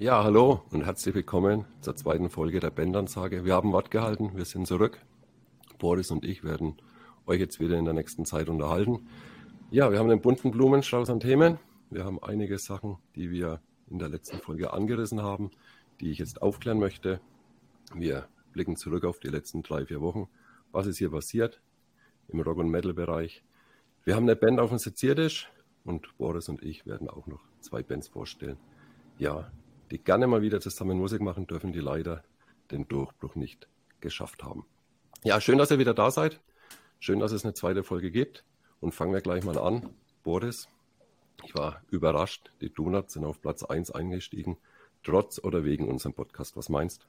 Ja, hallo und herzlich willkommen zur zweiten Folge der Bandansage. Wir haben Wort gehalten, wir sind zurück. Boris und ich werden euch jetzt wieder in der nächsten Zeit unterhalten. Ja, wir haben einen bunten Blumenstrauß an Themen. Wir haben einige Sachen, die wir in der letzten Folge angerissen haben, die ich jetzt aufklären möchte. Wir blicken zurück auf die letzten drei, vier Wochen. Was ist hier passiert im Rock- und Metal-Bereich? Wir haben eine Band auf dem Seziertisch und Boris und ich werden auch noch zwei Bands vorstellen. Ja, die gerne mal wieder zusammen Musik machen dürfen, die leider den Durchbruch nicht geschafft haben. Ja, schön, dass ihr wieder da seid. Schön, dass es eine zweite Folge gibt. Und fangen wir gleich mal an. Boris, ich war überrascht. Die Donuts sind auf Platz 1 eingestiegen, trotz oder wegen unserem Podcast. Was meinst du?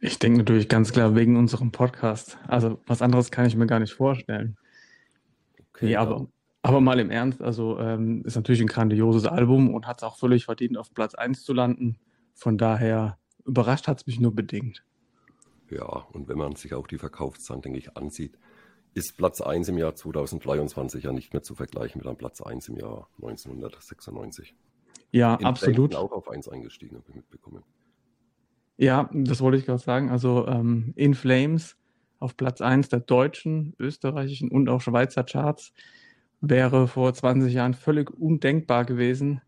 Ich denke natürlich ganz klar wegen unserem Podcast. Also was anderes kann ich mir gar nicht vorstellen. Okay, nee, aber, aber mal im Ernst, also ähm, ist natürlich ein grandioses Album und hat es auch völlig verdient, auf Platz 1 zu landen. Von daher überrascht hat es mich nur bedingt. Ja, und wenn man sich auch die Verkaufszahlen, denke ich, ansieht, ist Platz 1 im Jahr 2023 ja nicht mehr zu vergleichen mit einem Platz 1 im Jahr 1996. Ja, In absolut. auch auf 1 eingestiegen, habe ich mitbekommen. Ja, das wollte ich gerade sagen. Also ähm, In Flames auf Platz 1 der deutschen, österreichischen und auch Schweizer Charts wäre vor 20 Jahren völlig undenkbar gewesen.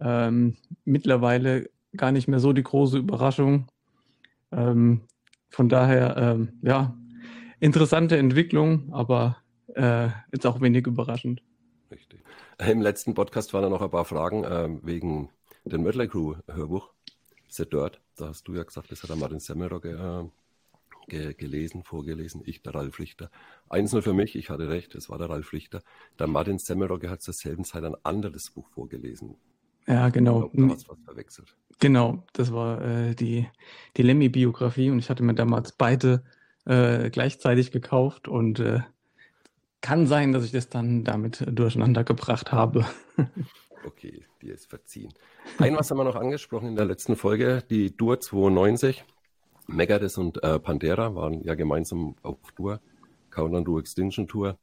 Ähm, mittlerweile gar nicht mehr so die große Überraschung. Ähm, von daher, ähm, ja, interessante Entwicklung, aber äh, jetzt auch wenig überraschend. Richtig. Im letzten Podcast waren da noch ein paar Fragen äh, wegen dem Mötley Crew Hörbuch, The Dirt. Da hast du ja gesagt, das hat der Martin Semmelrock äh, ge gelesen, vorgelesen, ich, der Ralf Richter. Eins nur für mich, ich hatte recht, es war der Ralf Richter. Der Martin Semmelrogge hat zur selben Zeit ein anderes Buch vorgelesen. Ja, genau. Ich glaub, was verwechselt. Genau, das war äh, die, die Lemmy-Biografie und ich hatte mir damals beide äh, gleichzeitig gekauft und äh, kann sein, dass ich das dann damit durcheinander gebracht habe. okay, dir ist verziehen. Ein was haben wir noch angesprochen in der letzten Folge, die Dur 92. Megadeth und äh, Pantera waren ja gemeinsam auf Tour, Countdown to Extinction Tour.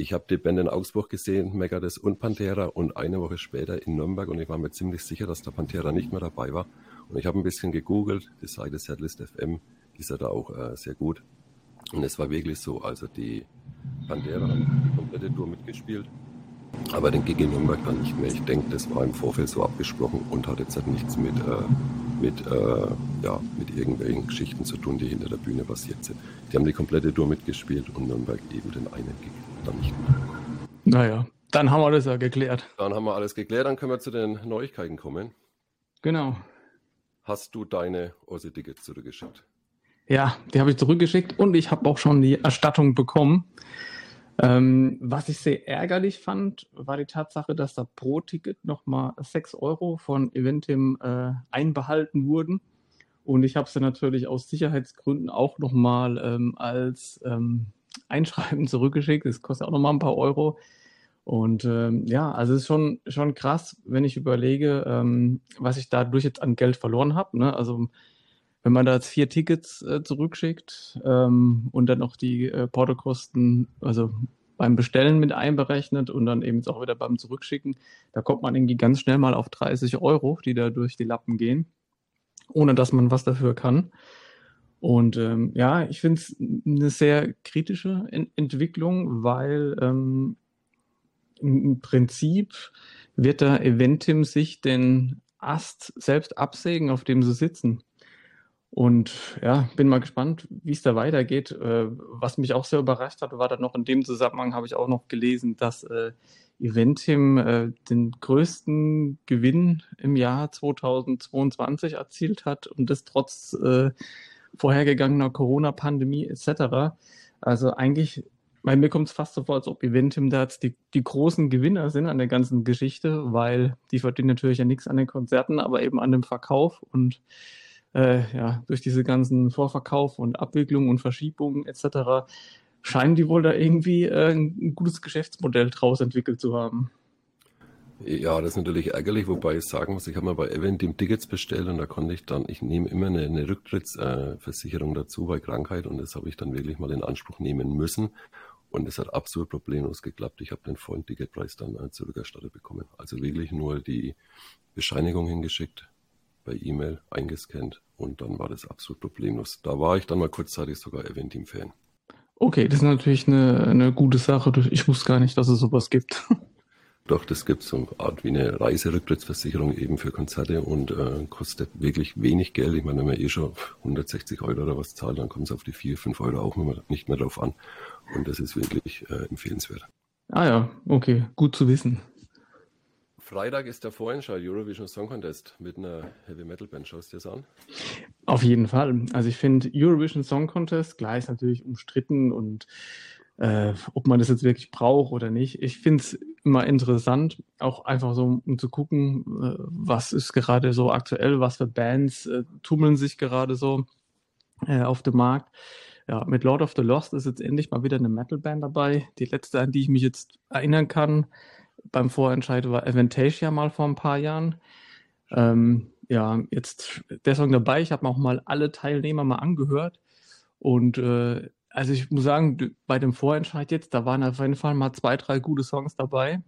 Ich habe die Band in Augsburg gesehen, Megadeth und Pantera und eine Woche später in Nürnberg und ich war mir ziemlich sicher, dass der Pantera nicht mehr dabei war. Und ich habe ein bisschen gegoogelt, die Seite Setlist FM, ist ja da auch äh, sehr gut. Und es war wirklich so, also die Pantera haben die komplette Tour mitgespielt, aber den Gig in Nürnberg dann nicht mehr. Ich denke, das war im Vorfeld so abgesprochen und hat jetzt halt nichts mit, äh, mit, äh, ja, mit irgendwelchen Geschichten zu tun, die hinter der Bühne passiert sind. Die haben die komplette Tour mitgespielt und Nürnberg eben den einen Gig dann nicht mehr. Naja, dann haben wir alles ja geklärt. Dann haben wir alles geklärt, dann können wir zu den Neuigkeiten kommen. Genau. Hast du deine Ossi-Tickets zurückgeschickt? Ja, die habe ich zurückgeschickt und ich habe auch schon die Erstattung bekommen. Ähm, was ich sehr ärgerlich fand, war die Tatsache, dass da pro Ticket nochmal 6 Euro von Eventim äh, einbehalten wurden. Und ich habe sie natürlich aus Sicherheitsgründen auch nochmal ähm, als ähm, Einschreiben zurückgeschickt. Das kostet auch nochmal ein paar Euro. Und ähm, ja, also es ist schon, schon krass, wenn ich überlege, ähm, was ich dadurch jetzt an Geld verloren habe. Ne? Also wenn man da jetzt vier Tickets äh, zurückschickt ähm, und dann noch die äh, Portokosten, also beim Bestellen mit einberechnet und dann eben auch wieder beim Zurückschicken, da kommt man irgendwie ganz schnell mal auf 30 Euro, die da durch die Lappen gehen, ohne dass man was dafür kann. Und ähm, ja, ich finde es eine sehr kritische Ent Entwicklung, weil ähm, im Prinzip wird da Eventim sich den Ast selbst absägen, auf dem sie sitzen. Und ja, bin mal gespannt, wie es da weitergeht. Äh, was mich auch sehr überrascht hat, war dann noch in dem Zusammenhang, habe ich auch noch gelesen, dass äh, Eventim äh, den größten Gewinn im Jahr 2022 erzielt hat und das trotz äh, vorhergegangener Corona-Pandemie etc. Also eigentlich, bei mir kommt es fast so vor, als ob Eventim da jetzt die, die großen Gewinner sind an der ganzen Geschichte, weil die verdienen natürlich ja nichts an den Konzerten, aber eben an dem Verkauf und äh, ja, durch diese ganzen Vorverkauf und Abwicklungen und Verschiebungen etc. scheinen die wohl da irgendwie äh, ein gutes Geschäftsmodell draus entwickelt zu haben. Ja, das ist natürlich ärgerlich, wobei ich sagen muss, ich habe mal bei Eventim Tickets bestellt und da konnte ich dann, ich nehme immer eine, eine Rücktrittsversicherung dazu bei Krankheit und das habe ich dann wirklich mal in Anspruch nehmen müssen und es hat absolut problemlos geklappt. Ich habe den vollen Ticketpreis dann äh, zurückerstattet bekommen. Also wirklich nur die Bescheinigung hingeschickt per E-Mail eingescannt und dann war das absolut problemlos. Da war ich dann mal kurzzeitig sogar Eventim-Fan. Okay, das ist natürlich eine, eine gute Sache. Ich wusste gar nicht, dass es sowas gibt. Doch, das gibt so eine Art wie eine Reiserücktrittsversicherung eben für Konzerte und äh, kostet wirklich wenig Geld. Ich meine, wenn man eh schon 160 Euro oder was zahlt, dann kommt es auf die 4, 5 Euro auch nicht mehr drauf an. Und das ist wirklich äh, empfehlenswert. Ah ja, okay, gut zu wissen. Freitag ist der Vorentscheid Eurovision Song Contest mit einer Heavy Metal Band. Schaust du dir das an? Auf jeden Fall. Also ich finde Eurovision Song Contest, klar ist natürlich umstritten und äh, ob man das jetzt wirklich braucht oder nicht. Ich finde es immer interessant, auch einfach so, um zu gucken, äh, was ist gerade so aktuell, was für Bands äh, tummeln sich gerade so äh, auf dem Markt. Ja, mit Lord of the Lost ist jetzt endlich mal wieder eine Metal-Band dabei. Die letzte, an die ich mich jetzt erinnern kann, beim Vorentscheid war Avantasia mal vor ein paar Jahren. Ähm, ja, jetzt der Song dabei. Ich habe auch mal alle Teilnehmer mal angehört. Und äh, also ich muss sagen, bei dem Vorentscheid jetzt, da waren auf jeden Fall mal zwei, drei gute Songs dabei.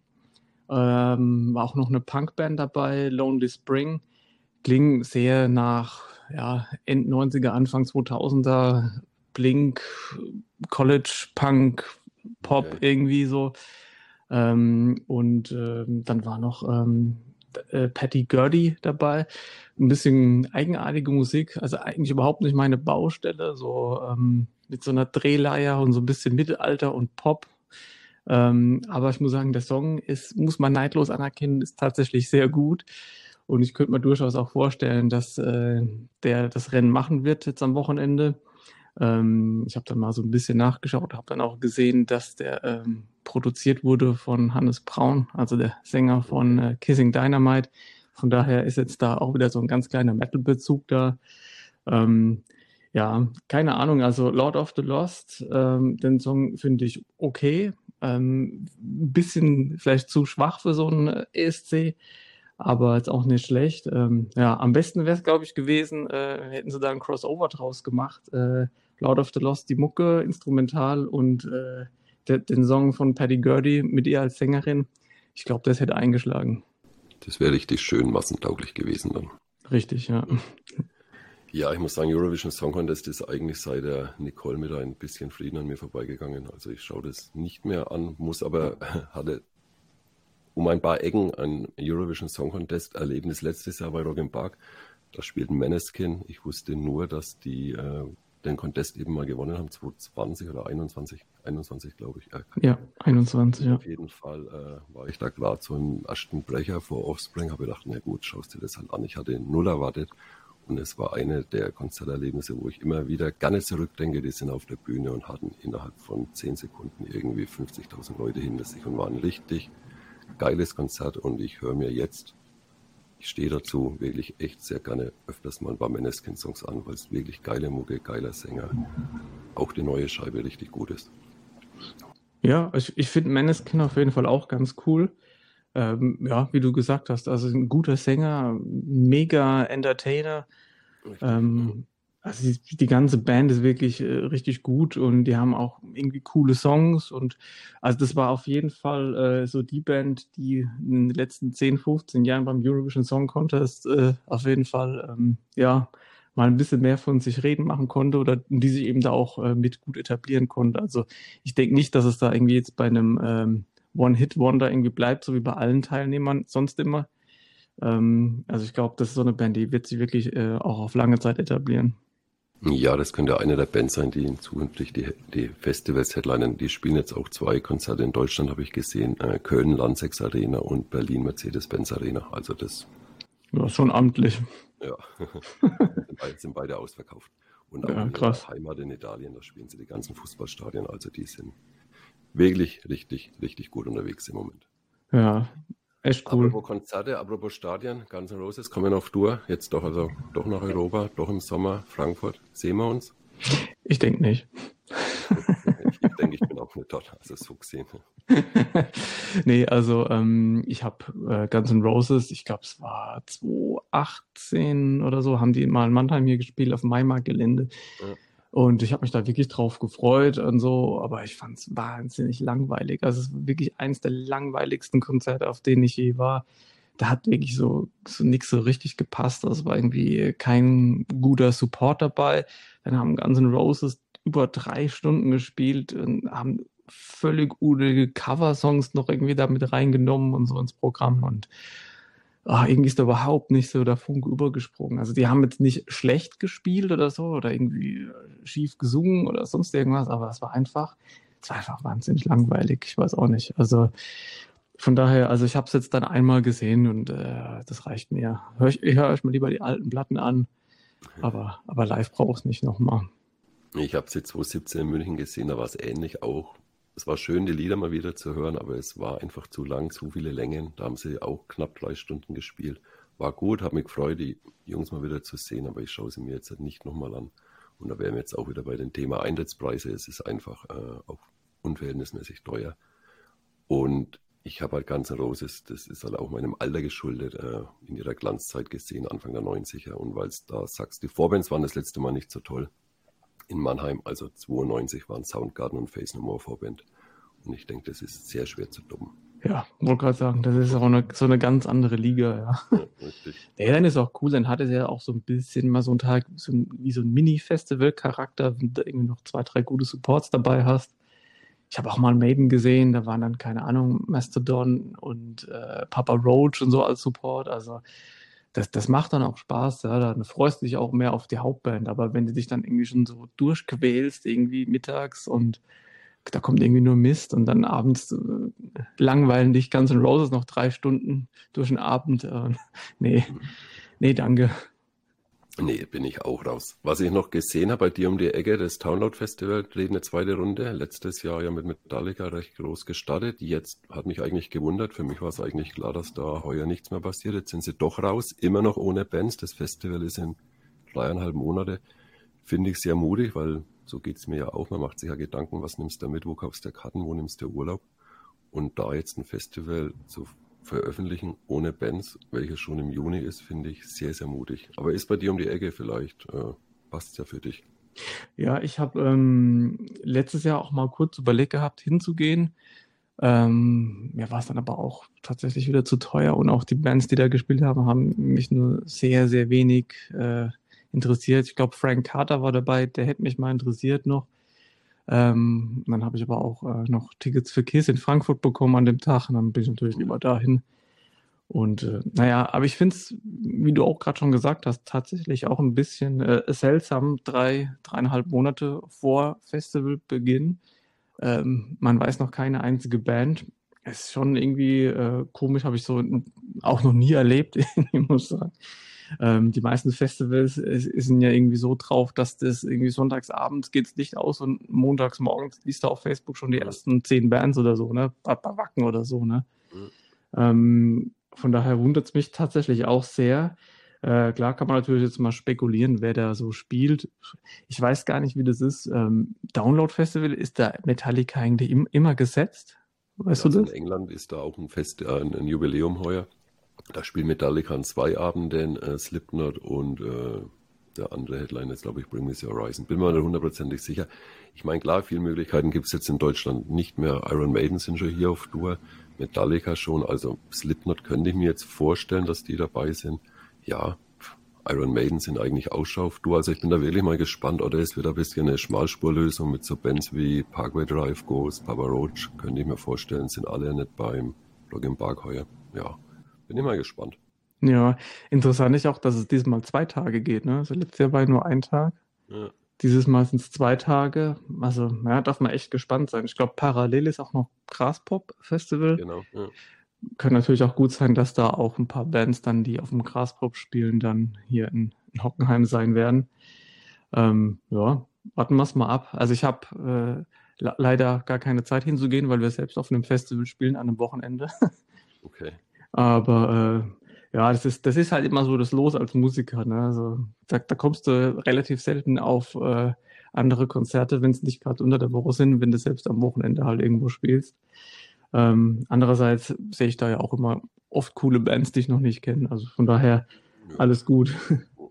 Ähm, war auch noch eine Punkband dabei, Lonely Spring. Klingt sehr nach ja, End 90er, Anfang 2000er, Blink, College, Punk, Pop okay. irgendwie so. Ähm, und ähm, dann war noch ähm, äh, Patty Gurdy dabei. Ein bisschen eigenartige Musik, also eigentlich überhaupt nicht meine Baustelle, so ähm, mit so einer Drehleier und so ein bisschen Mittelalter und Pop. Ähm, aber ich muss sagen, der Song ist, muss man neidlos anerkennen, ist tatsächlich sehr gut. Und ich könnte mir durchaus auch vorstellen, dass äh, der das Rennen machen wird jetzt am Wochenende. Ähm, ich habe dann mal so ein bisschen nachgeschaut, habe dann auch gesehen, dass der ähm, produziert wurde von Hannes Braun, also der Sänger von äh, Kissing Dynamite. Von daher ist jetzt da auch wieder so ein ganz kleiner Metal-Bezug da. Ähm, ja, keine Ahnung. Also Lord of the Lost, ähm, den Song finde ich okay. Ähm, ein bisschen vielleicht zu schwach für so einen ESC, aber jetzt auch nicht schlecht. Ähm, ja, am besten wäre es, glaube ich, gewesen, äh, hätten sie da ein Crossover draus gemacht. Äh, Lord of the Lost, die Mucke, instrumental und äh, de, den Song von Patty Gurdy mit ihr als Sängerin. Ich glaube, das hätte eingeschlagen. Das wäre richtig schön massentauglich gewesen dann. Richtig, ja. Ja, ich muss sagen, Eurovision Song Contest ist eigentlich seit der Nicole mit ein bisschen Frieden an mir vorbeigegangen. Also ich schaue das nicht mehr an, muss aber, hatte um ein paar Ecken ein Eurovision Song Contest Erlebnis letztes Jahr bei Rock im Park. Da spielten Maneskin. Ich wusste nur, dass die äh, den Contest eben mal gewonnen haben, 2020 oder 21, 21 glaube ich. Äh, ja, 21, ja. Auf jeden Fall äh, war ich da gerade so im ersten Brecher vor Offspring, habe gedacht, na gut, schaust dir das halt an. Ich hatte null erwartet und es war eine der Konzerterlebnisse, wo ich immer wieder gerne zurückdenke. Die sind auf der Bühne und hatten innerhalb von 10 Sekunden irgendwie 50.000 Leute hinter sich und war ein richtig geiles Konzert und ich höre mir jetzt ich stehe dazu wirklich echt sehr gerne öfters mal ein paar Meneskin-Songs an, weil es wirklich geile Mucke, geiler Sänger, auch die neue Scheibe richtig gut ist. Ja, ich, ich finde Meneskin auf jeden Fall auch ganz cool. Ähm, ja, wie du gesagt hast, also ein guter Sänger, mega Entertainer. Ähm, also die, die, ganze Band ist wirklich äh, richtig gut und die haben auch irgendwie coole Songs und also das war auf jeden Fall äh, so die Band, die in den letzten 10, 15 Jahren beim Eurovision Song Contest äh, auf jeden Fall ähm, ja mal ein bisschen mehr von sich reden machen konnte oder die sich eben da auch äh, mit gut etablieren konnte. Also ich denke nicht, dass es da irgendwie jetzt bei einem ähm, One-Hit-Wonder irgendwie bleibt, so wie bei allen Teilnehmern sonst immer. Ähm, also ich glaube, das ist so eine Band, die wird sich wirklich äh, auch auf lange Zeit etablieren. Ja, das könnte eine der Bands sein, die in zukünftig die, die Festivals headlinen. Die spielen jetzt auch zwei Konzerte in Deutschland, habe ich gesehen. Äh, Köln Landsex Arena und Berlin Mercedes-Benz Arena. Also das. Ja, schon amtlich. Ja, sind beide ausverkauft. Und auch ja, in krass. Heimat in Italien, da spielen sie die ganzen Fußballstadien. Also die sind wirklich richtig, richtig gut unterwegs im Moment. Ja, Echt cool. Apropos Konzerte, apropos Stadien, Guns N' Roses kommen auf Tour, jetzt doch also doch nach Europa, doch im Sommer, Frankfurt. Sehen wir uns? Ich denke nicht. ich denke, ich bin auch nicht dort, also so gesehen. nee, also ähm, ich habe äh, Guns N' Roses, ich glaube es war 2018 oder so, haben die mal in Mannheim hier gespielt auf dem Maimarkt-Gelände. Ja. Und ich habe mich da wirklich drauf gefreut und so, aber ich fand es wahnsinnig langweilig. Also es war wirklich eins der langweiligsten Konzerte, auf denen ich je war. da hat wirklich so, so nichts so richtig gepasst. Das war irgendwie kein guter Support dabei. Dann haben Guns N' Roses über drei Stunden gespielt und haben völlig unnötige Cover-Songs noch irgendwie damit reingenommen und so ins Programm und oh, irgendwie ist da überhaupt nicht so der Funk übergesprungen. Also die haben jetzt nicht schlecht gespielt oder so oder irgendwie schief gesungen oder sonst irgendwas, aber es war einfach, es war einfach wahnsinnig langweilig. Ich weiß auch nicht. Also von daher, also ich habe es jetzt dann einmal gesehen und äh, das reicht mir. Hör ich, ich höre euch mal lieber die alten Platten an, aber, aber live brauche ich es nicht nochmal. Ich habe sie 2017 in München gesehen, da war es ähnlich auch. Es war schön, die Lieder mal wieder zu hören, aber es war einfach zu lang, zu viele Längen. Da haben sie auch knapp drei Stunden gespielt. War gut, habe mich gefreut, die Jungs mal wieder zu sehen, aber ich schaue sie mir jetzt nicht nochmal an. Und da wären wir jetzt auch wieder bei dem Thema Eintrittspreise. Es ist einfach äh, auch unverhältnismäßig teuer. Und ich habe halt Guns N' Roses, das ist halt auch meinem Alter geschuldet, äh, in ihrer Glanzzeit gesehen, Anfang der 90er. Und weil es da sagst, die Vorbands waren das letzte Mal nicht so toll in Mannheim, also 92 waren Soundgarden und Face No More Vorband. Und ich denke, das ist sehr schwer zu dumm. Ja, wollte gerade sagen, das ist auch eine, so eine ganz andere Liga, ja. ja richtig. Der dann ist auch cool, dann hat es ja auch so ein bisschen mal so einen Tag, so ein, wie so ein Mini-Festival-Charakter, wenn du irgendwie noch zwei, drei gute Supports dabei hast. Ich habe auch mal Maiden gesehen, da waren dann, keine Ahnung, Mastodon und äh, Papa Roach und so als Support. Also das, das macht dann auch Spaß, ja, dann freust du dich auch mehr auf die Hauptband, aber wenn du dich dann irgendwie schon so durchquälst, irgendwie mittags und da kommt irgendwie nur Mist und dann abends äh, langweilen dich Guns N' Roses noch drei Stunden durch den Abend, äh, nee, nee, danke. Nee, bin ich auch raus. Was ich noch gesehen habe bei dir um die Ecke, das Download Festival dreht eine zweite Runde. Letztes Jahr ja mit Metallica recht groß gestartet. Jetzt hat mich eigentlich gewundert. Für mich war es eigentlich klar, dass da heuer nichts mehr passiert. Jetzt sind sie doch raus, immer noch ohne Bands. Das Festival ist in dreieinhalb Monate. Finde ich sehr mutig, weil so geht es mir ja auch. Man macht sich ja Gedanken, was nimmst du da mit, wo kaufst du Karten, wo nimmst du Urlaub? Und da jetzt ein Festival zu veröffentlichen ohne Bands, welches schon im Juni ist, finde ich sehr, sehr mutig. Aber ist bei dir um die Ecke vielleicht, äh, passt ja für dich. Ja, ich habe ähm, letztes Jahr auch mal kurz überlegt gehabt, hinzugehen. Ähm, mir war es dann aber auch tatsächlich wieder zu teuer und auch die Bands, die da gespielt haben, haben mich nur sehr, sehr wenig äh, interessiert. Ich glaube, Frank Carter war dabei, der hätte mich mal interessiert noch. Ähm, dann habe ich aber auch äh, noch Tickets für Kiss in Frankfurt bekommen an dem Tag und dann bin ich natürlich lieber dahin. Und äh, naja, aber ich finde es, wie du auch gerade schon gesagt hast, tatsächlich auch ein bisschen äh, seltsam, drei, dreieinhalb Monate vor Festivalbeginn. Ähm, man weiß noch keine einzige Band. Es ist schon irgendwie äh, komisch, habe ich so auch noch nie erlebt, ich muss sagen. Ähm, die meisten Festivals sind ja irgendwie so drauf, dass das irgendwie sonntags abends geht's Licht aus und montags morgens liest du auf Facebook schon die ersten zehn Bands oder so, ne? Wacken oder so, ne? Mhm. Ähm, von daher wundert es mich tatsächlich auch sehr. Äh, klar kann man natürlich jetzt mal spekulieren, wer da so spielt. Ich weiß gar nicht, wie das ist. Ähm, Download Festival, ist da Metallica eigentlich im, immer gesetzt? Weißt ja, du also das? In England ist da auch ein Fest, äh, ein Jubiläum heuer. Da spielt Metallica an zwei Abenden, äh, Slipknot und äh, der andere Headline ist, glaube ich, Bring Me the Horizon. Bin mir nicht hundertprozentig sicher. Ich meine, klar, viele Möglichkeiten gibt es jetzt in Deutschland nicht mehr. Iron Maiden sind schon hier auf Tour, Metallica schon, also Slipknot könnte ich mir jetzt vorstellen, dass die dabei sind. Ja, Iron Maiden sind eigentlich auch schon auf Tour, also ich bin da wirklich mal gespannt, oder es wird ein bisschen eine Schmalspurlösung mit so Bands wie Parkway Drive, Ghost, Papa Roach, könnte ich mir vorstellen, sind alle nicht beim Login Park heuer. Ja, bin immer gespannt. Ja, interessant ist auch, dass es diesmal zwei Tage geht. Ne? Also letztes Jahr war nur ein Tag. Ja. Dieses Mal sind es zwei Tage. Also, ja, darf man echt gespannt sein. Ich glaube, parallel ist auch noch Graspop-Festival. Genau. Ja. Könnte natürlich auch gut sein, dass da auch ein paar Bands dann, die auf dem Graspop spielen, dann hier in, in Hockenheim sein werden. Ähm, ja, warten wir es mal ab. Also ich habe äh, leider gar keine Zeit hinzugehen, weil wir selbst auf einem Festival spielen an einem Wochenende. Okay. Aber äh, ja, das ist, das ist halt immer so das Los als Musiker. Ne? Also, da, da kommst du relativ selten auf äh, andere Konzerte, wenn es nicht gerade unter der Woche sind, wenn du selbst am Wochenende halt irgendwo spielst. Ähm, andererseits sehe ich da ja auch immer oft coole Bands, die ich noch nicht kenne. Also von daher ja. alles gut.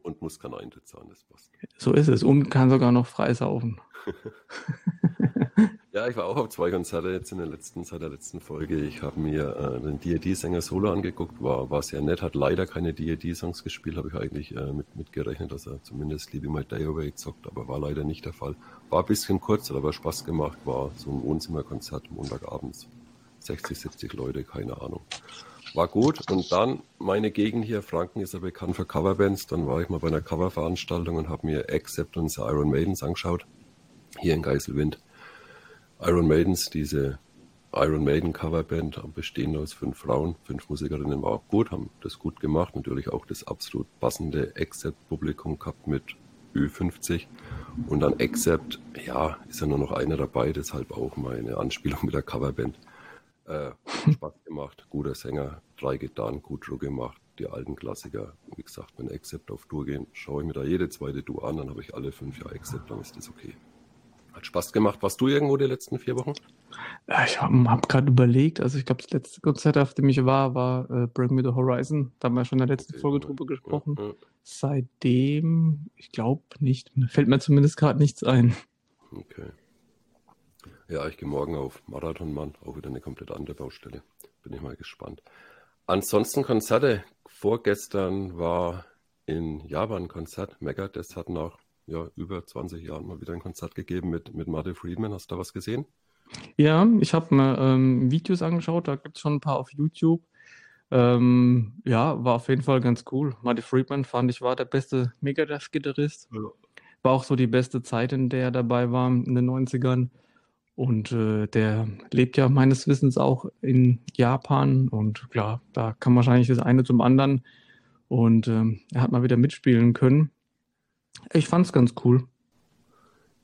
Und muss kein Eintritt zahlen, das passt. So ist es. Und kann sogar noch frei saufen. Ja, ich war auch auf zwei Konzerte jetzt in der letzten, seit der letzten Folge. Ich habe mir äh, den D&D-Sänger Solo angeguckt, war, war sehr nett, hat leider keine D&D-Songs gespielt, habe ich eigentlich äh, mit, mit dass er zumindest Leave My Day Away zockt, aber war leider nicht der Fall. War ein bisschen kurz, hat aber Spaß gemacht, war so ein Wohnzimmerkonzert Montagabends. 60, 70 Leute, keine Ahnung. War gut und dann meine Gegend hier, Franken ist ja bekannt für Coverbands, dann war ich mal bei einer Coververanstaltung und habe mir Accept und The Iron Maidens angeschaut, hier in Geiselwind Iron Maidens, diese Iron Maiden Coverband, bestehend aus fünf Frauen, fünf Musikerinnen, war auch gut, haben das gut gemacht. Natürlich auch das absolut passende Accept-Publikum gehabt mit Ü50. Und dann Accept, ja, ist ja nur noch einer dabei, deshalb auch meine Anspielung mit der Coverband. Äh, Spaß gemacht, guter Sänger, drei Gitarren, gut Druck gemacht, die alten Klassiker. Wie gesagt, wenn Accept auf Tour gehen, schaue ich mir da jede zweite Tour an, dann habe ich alle fünf Jahre Accept, dann ist das okay. Hat Spaß gemacht. Warst du irgendwo die letzten vier Wochen? Ich habe hab gerade überlegt, also ich glaube, das letzte Konzert, auf dem ich war, war äh, Bring Me the Horizon. Da haben wir schon in der letzten okay, Folge drüber gesprochen. Ja, ja. Seitdem, ich glaube nicht, fällt mir zumindest gerade nichts ein. Okay. Ja, ich gehe morgen auf Marathonmann, auch wieder eine komplett andere Baustelle. Bin ich mal gespannt. Ansonsten Konzerte. Vorgestern war in Japan ein Konzert. Megadeth hat nach ja, über 20 Jahren mal wieder ein Konzert gegeben mit, mit Marty Friedman. Hast du da was gesehen? Ja, ich habe mir ähm, Videos angeschaut, da gibt es schon ein paar auf YouTube. Ähm, ja, war auf jeden Fall ganz cool. Marty Friedman fand ich war der beste Megadeth-Gitarrist. Ja. War auch so die beste Zeit, in der er dabei war, in den 90ern. Und äh, der lebt ja meines Wissens auch in Japan. Und klar, da kam wahrscheinlich das eine zum anderen. Und ähm, er hat mal wieder mitspielen können. Ich fand's ganz cool.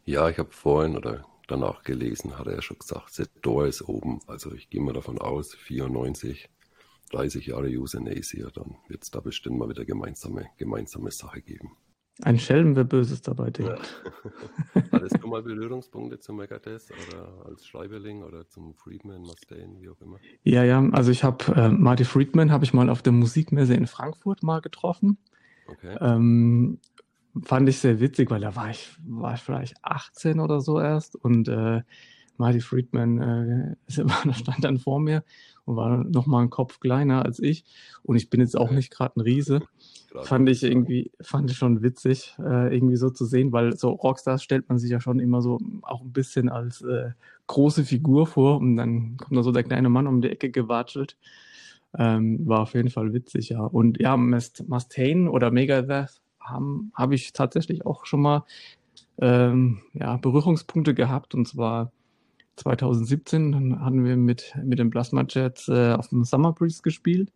Ja, ich habe vorhin oder danach gelesen, hat er ja schon gesagt, The Door ist oben. Also ich gehe mal davon aus, 94, 30 Jahre Euthanasia, dann wird es da bestimmt mal wieder gemeinsame, gemeinsame Sache geben. Ein Schelm, wer Böses dabei denkt. Ja. Hattest du mal Berührungspunkte zum Megadeth oder als Schreiberling oder zum Friedman, Mustaine, wie auch immer? Ja, ja, also ich habe äh, Marty Friedman habe ich mal auf der Musikmesse in Frankfurt mal getroffen. Okay. Ähm, fand ich sehr witzig, weil da war ich, war ich vielleicht 18 oder so erst und äh, Marty Friedman äh, stand dann vor mir und war noch mal einen Kopf kleiner als ich und ich bin jetzt auch nicht gerade ein Riese. Fand ich irgendwie, fand ich schon witzig, äh, irgendwie so zu sehen, weil so Rockstars stellt man sich ja schon immer so auch ein bisschen als äh, große Figur vor und dann kommt da so der kleine Mann um die Ecke gewatschelt. Ähm, war auf jeden Fall witzig, ja. Und ja, Mustaine oder Megadeth habe hab ich tatsächlich auch schon mal ähm, ja, Berührungspunkte gehabt und zwar 2017, dann hatten wir mit, mit den Plasma Jets äh, auf dem Summer Breeze gespielt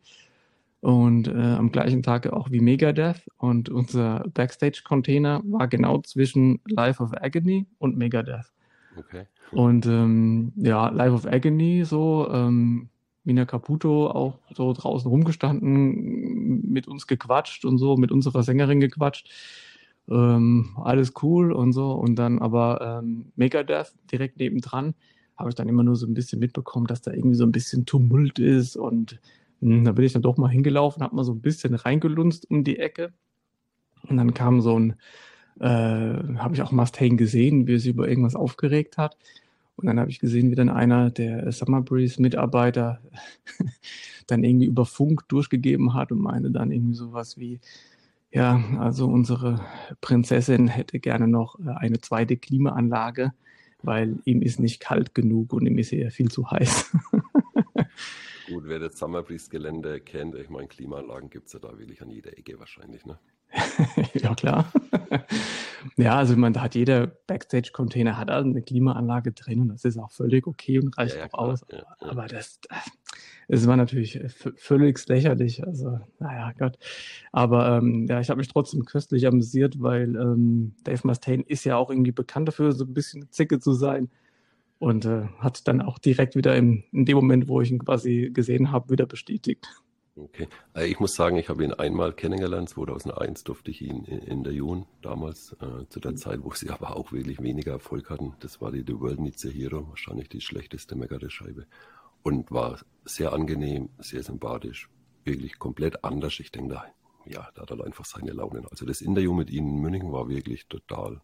und äh, am gleichen Tag auch wie Megadeth und unser Backstage-Container war genau zwischen Life of Agony und Megadeth. Okay. Und ähm, ja, Life of Agony so, ähm, Mina Caputo auch so draußen rumgestanden, mit uns gequatscht und so, mit unserer Sängerin gequatscht. Ähm, alles cool und so. Und dann aber ähm, Megadeth direkt nebendran habe ich dann immer nur so ein bisschen mitbekommen, dass da irgendwie so ein bisschen Tumult ist. Und mh, hm, da bin ich dann doch mal hingelaufen, habe mal so ein bisschen reingelunzt um die Ecke. Und dann kam so ein, äh, habe ich auch Mustaine gesehen, wie er sich über irgendwas aufgeregt hat. Und dann habe ich gesehen, wie dann einer der Summer Breeze Mitarbeiter dann irgendwie über Funk durchgegeben hat und meinte dann irgendwie sowas wie, ja, also unsere Prinzessin hätte gerne noch äh, eine zweite Klimaanlage, weil ihm ist nicht kalt genug und ihm ist eher viel zu heiß. Gut, wer das Summer Breeze Gelände kennt, ich meine, Klimaanlagen gibt es ja da wirklich an jeder Ecke wahrscheinlich, ne? ja, klar. ja, also man, da hat jeder Backstage-Container hat also eine Klimaanlage drin und das ist auch völlig okay und reicht ja, auch aus. Ja, Aber das, das war natürlich völlig lächerlich. Also, naja, Gott. Aber ähm, ja, ich habe mich trotzdem köstlich amüsiert, weil ähm, Dave Mustaine ist ja auch irgendwie bekannt dafür, so ein bisschen Zicke zu sein. Und äh, hat dann auch direkt wieder im, in dem Moment, wo ich ihn quasi gesehen habe, wieder bestätigt. Okay. Äh, ich muss sagen, ich habe ihn einmal kennengelernt. 2001 durfte ich ihn in der Jun damals, äh, zu der Zeit, wo sie aber auch wirklich weniger Erfolg hatten. Das war die The World Needs a Hero, wahrscheinlich die schlechteste Megadeth-Scheibe. Und war sehr angenehm, sehr sympathisch, wirklich komplett anders. Ich denke, da, ja, da hat er einfach seine Launen. Also das Interview mit ihnen in München war wirklich total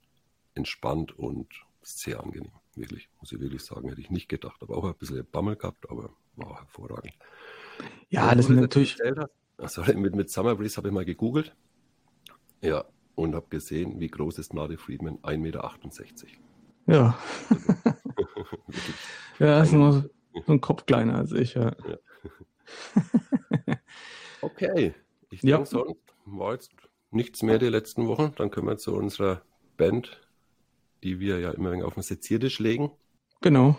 entspannt und sehr angenehm. Wirklich, muss ich wirklich sagen, hätte ich nicht gedacht. Aber auch ein bisschen Bammel gehabt, aber war hervorragend. Ja, das ist natürlich. Also mit, mit Summer Breeze habe ich mal gegoogelt. Ja, und habe gesehen, wie groß ist Nadi Friedman? 1,68 Meter. Ja. ja, ist nur so ein Kopf kleiner als ich. Ja. ja. okay. Ich denke, ja. sonst war jetzt nichts mehr die letzten Wochen. Dann können wir zu unserer Band, die wir ja immer auf den Seziertisch legen. Genau.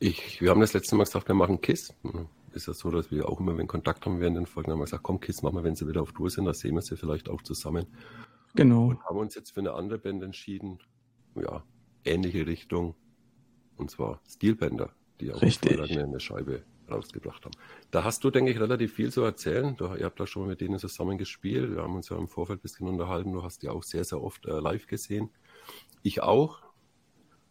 Ich, wir haben das letzte Mal gesagt, wir machen Kiss. Ist ja so, dass wir auch immer, wenn Kontakt haben während den Folgen, haben wir gesagt, komm, Kiss machen wir, wenn sie wieder auf Tour sind, da sehen wir sie vielleicht auch zusammen. Genau. Und haben uns jetzt für eine andere Band entschieden. Ja, ähnliche Richtung. Und zwar Steelbänder, die auch Richtig. eine Scheibe rausgebracht haben. Da hast du, denke ich, relativ viel zu erzählen. Du, ihr habt da schon mal mit denen zusammen gespielt. Wir haben uns ja im Vorfeld ein bisschen unterhalten. Du hast die auch sehr, sehr oft äh, live gesehen. Ich auch.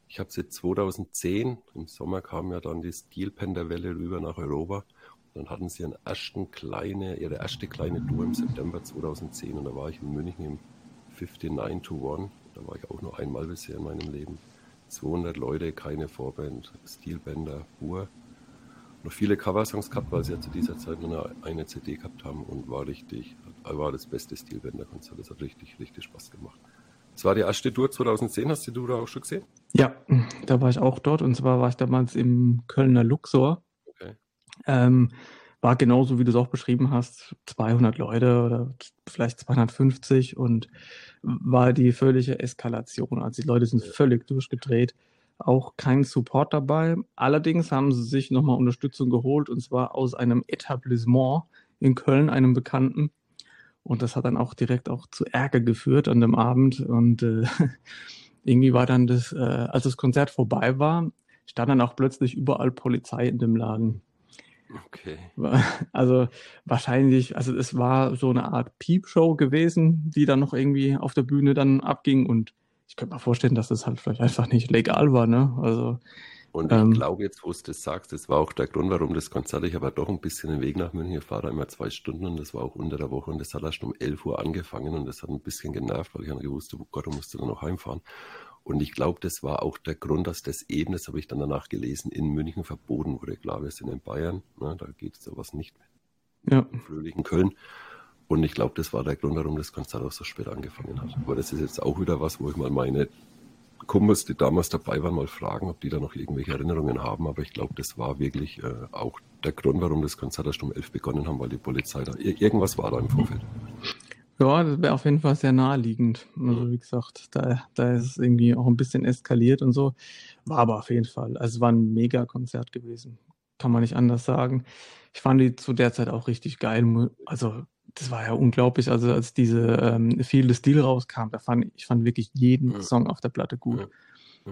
Ich habe sie 2010, im Sommer kam ja dann die Steelpender-Welle rüber nach Europa. Dann hatten sie ihren ersten kleine, ihre erste kleine Tour im September 2010 und da war ich in München im 59 to 1. Da war ich auch nur einmal bisher in meinem Leben. 200 Leute, keine Vorband, Steelbänder, pur. Noch viele Coversongs gehabt, weil sie ja zu dieser Zeit nur eine, eine CD gehabt haben und war richtig, war das beste Steelbänder-Konzert. Das hat richtig, richtig Spaß gemacht. Das war die erste Tour 2010, hast du die Tour auch schon gesehen? Ja, da war ich auch dort und zwar war ich damals im Kölner Luxor. Okay. Ähm, war genauso, wie du es auch beschrieben hast, 200 Leute oder vielleicht 250 und war die völlige Eskalation. Also die Leute sind völlig durchgedreht. Auch kein Support dabei. Allerdings haben sie sich nochmal Unterstützung geholt und zwar aus einem Etablissement in Köln, einem Bekannten. Und das hat dann auch direkt auch zu Ärger geführt an dem Abend. Und äh, irgendwie war dann das, äh, als das Konzert vorbei war, stand dann auch plötzlich überall Polizei in dem Laden. Okay. Also wahrscheinlich, also es war so eine Art Piepshow gewesen, die dann noch irgendwie auf der Bühne dann abging und ich könnte mir vorstellen, dass das halt vielleicht einfach nicht legal war, ne? Also und ich ähm, glaube jetzt, wo du das sagst, das war auch der Grund, warum das Konzert, ich habe ja doch ein bisschen den Weg nach München, ich fahre immer zwei Stunden und das war auch unter der Woche und das hat erst um 11 Uhr angefangen und das hat ein bisschen genervt, weil ich habe gewusst, oh Gott, du musst dann noch heimfahren. Und ich glaube, das war auch der Grund, dass das eben, das habe ich dann danach gelesen, in München verboten wurde. Klar, wir sind in Bayern, ne, da geht sowas nicht ja. im fröhlichen Köln. Und ich glaube, das war der Grund, warum das Konzert auch so spät angefangen hat. Aber das ist jetzt auch wieder was, wo ich mal meine Kumpels, die damals dabei waren, mal fragen, ob die da noch irgendwelche Erinnerungen haben. Aber ich glaube, das war wirklich äh, auch der Grund, warum das Konzert erst um elf begonnen haben, weil die Polizei da, irgendwas war da im Vorfeld. Ja, das wäre auf jeden Fall sehr naheliegend. Also wie gesagt, da, da ist es irgendwie auch ein bisschen eskaliert und so. War aber auf jeden Fall. Also es war ein Mega-Konzert gewesen. Kann man nicht anders sagen. Ich fand die zu der Zeit auch richtig geil. Also das war ja unglaublich. Also als diese ähm, Feel the Steel rauskam, da fand ich fand wirklich jeden ja. Song auf der Platte gut. Ja.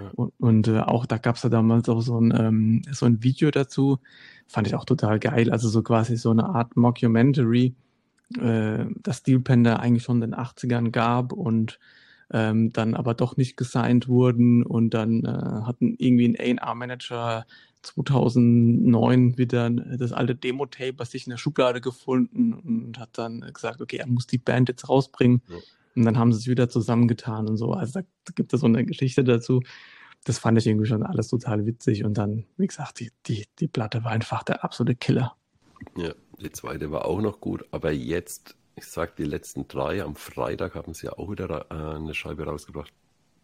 Ja. Und, und äh, auch da gab es ja damals auch so ein, ähm, so ein Video dazu. Fand ich auch total geil. Also so quasi so eine Art Mockumentary äh, das Steelpanda eigentlich schon in den 80ern gab und ähm, dann aber doch nicht gesigned wurden und dann äh, hatten irgendwie ein A&R-Manager 2009 wieder das alte Demo-Tape bei sich in der Schublade gefunden und hat dann gesagt, okay, er muss die Band jetzt rausbringen. Ja. Und dann haben sie es wieder zusammengetan und so. Also da gibt es so eine Geschichte dazu. Das fand ich irgendwie schon alles total witzig. Und dann, wie gesagt, die, die, die Platte war einfach der absolute Killer. Ja, die zweite war auch noch gut, aber jetzt, ich sag die letzten drei, am Freitag haben sie auch wieder äh, eine Scheibe rausgebracht.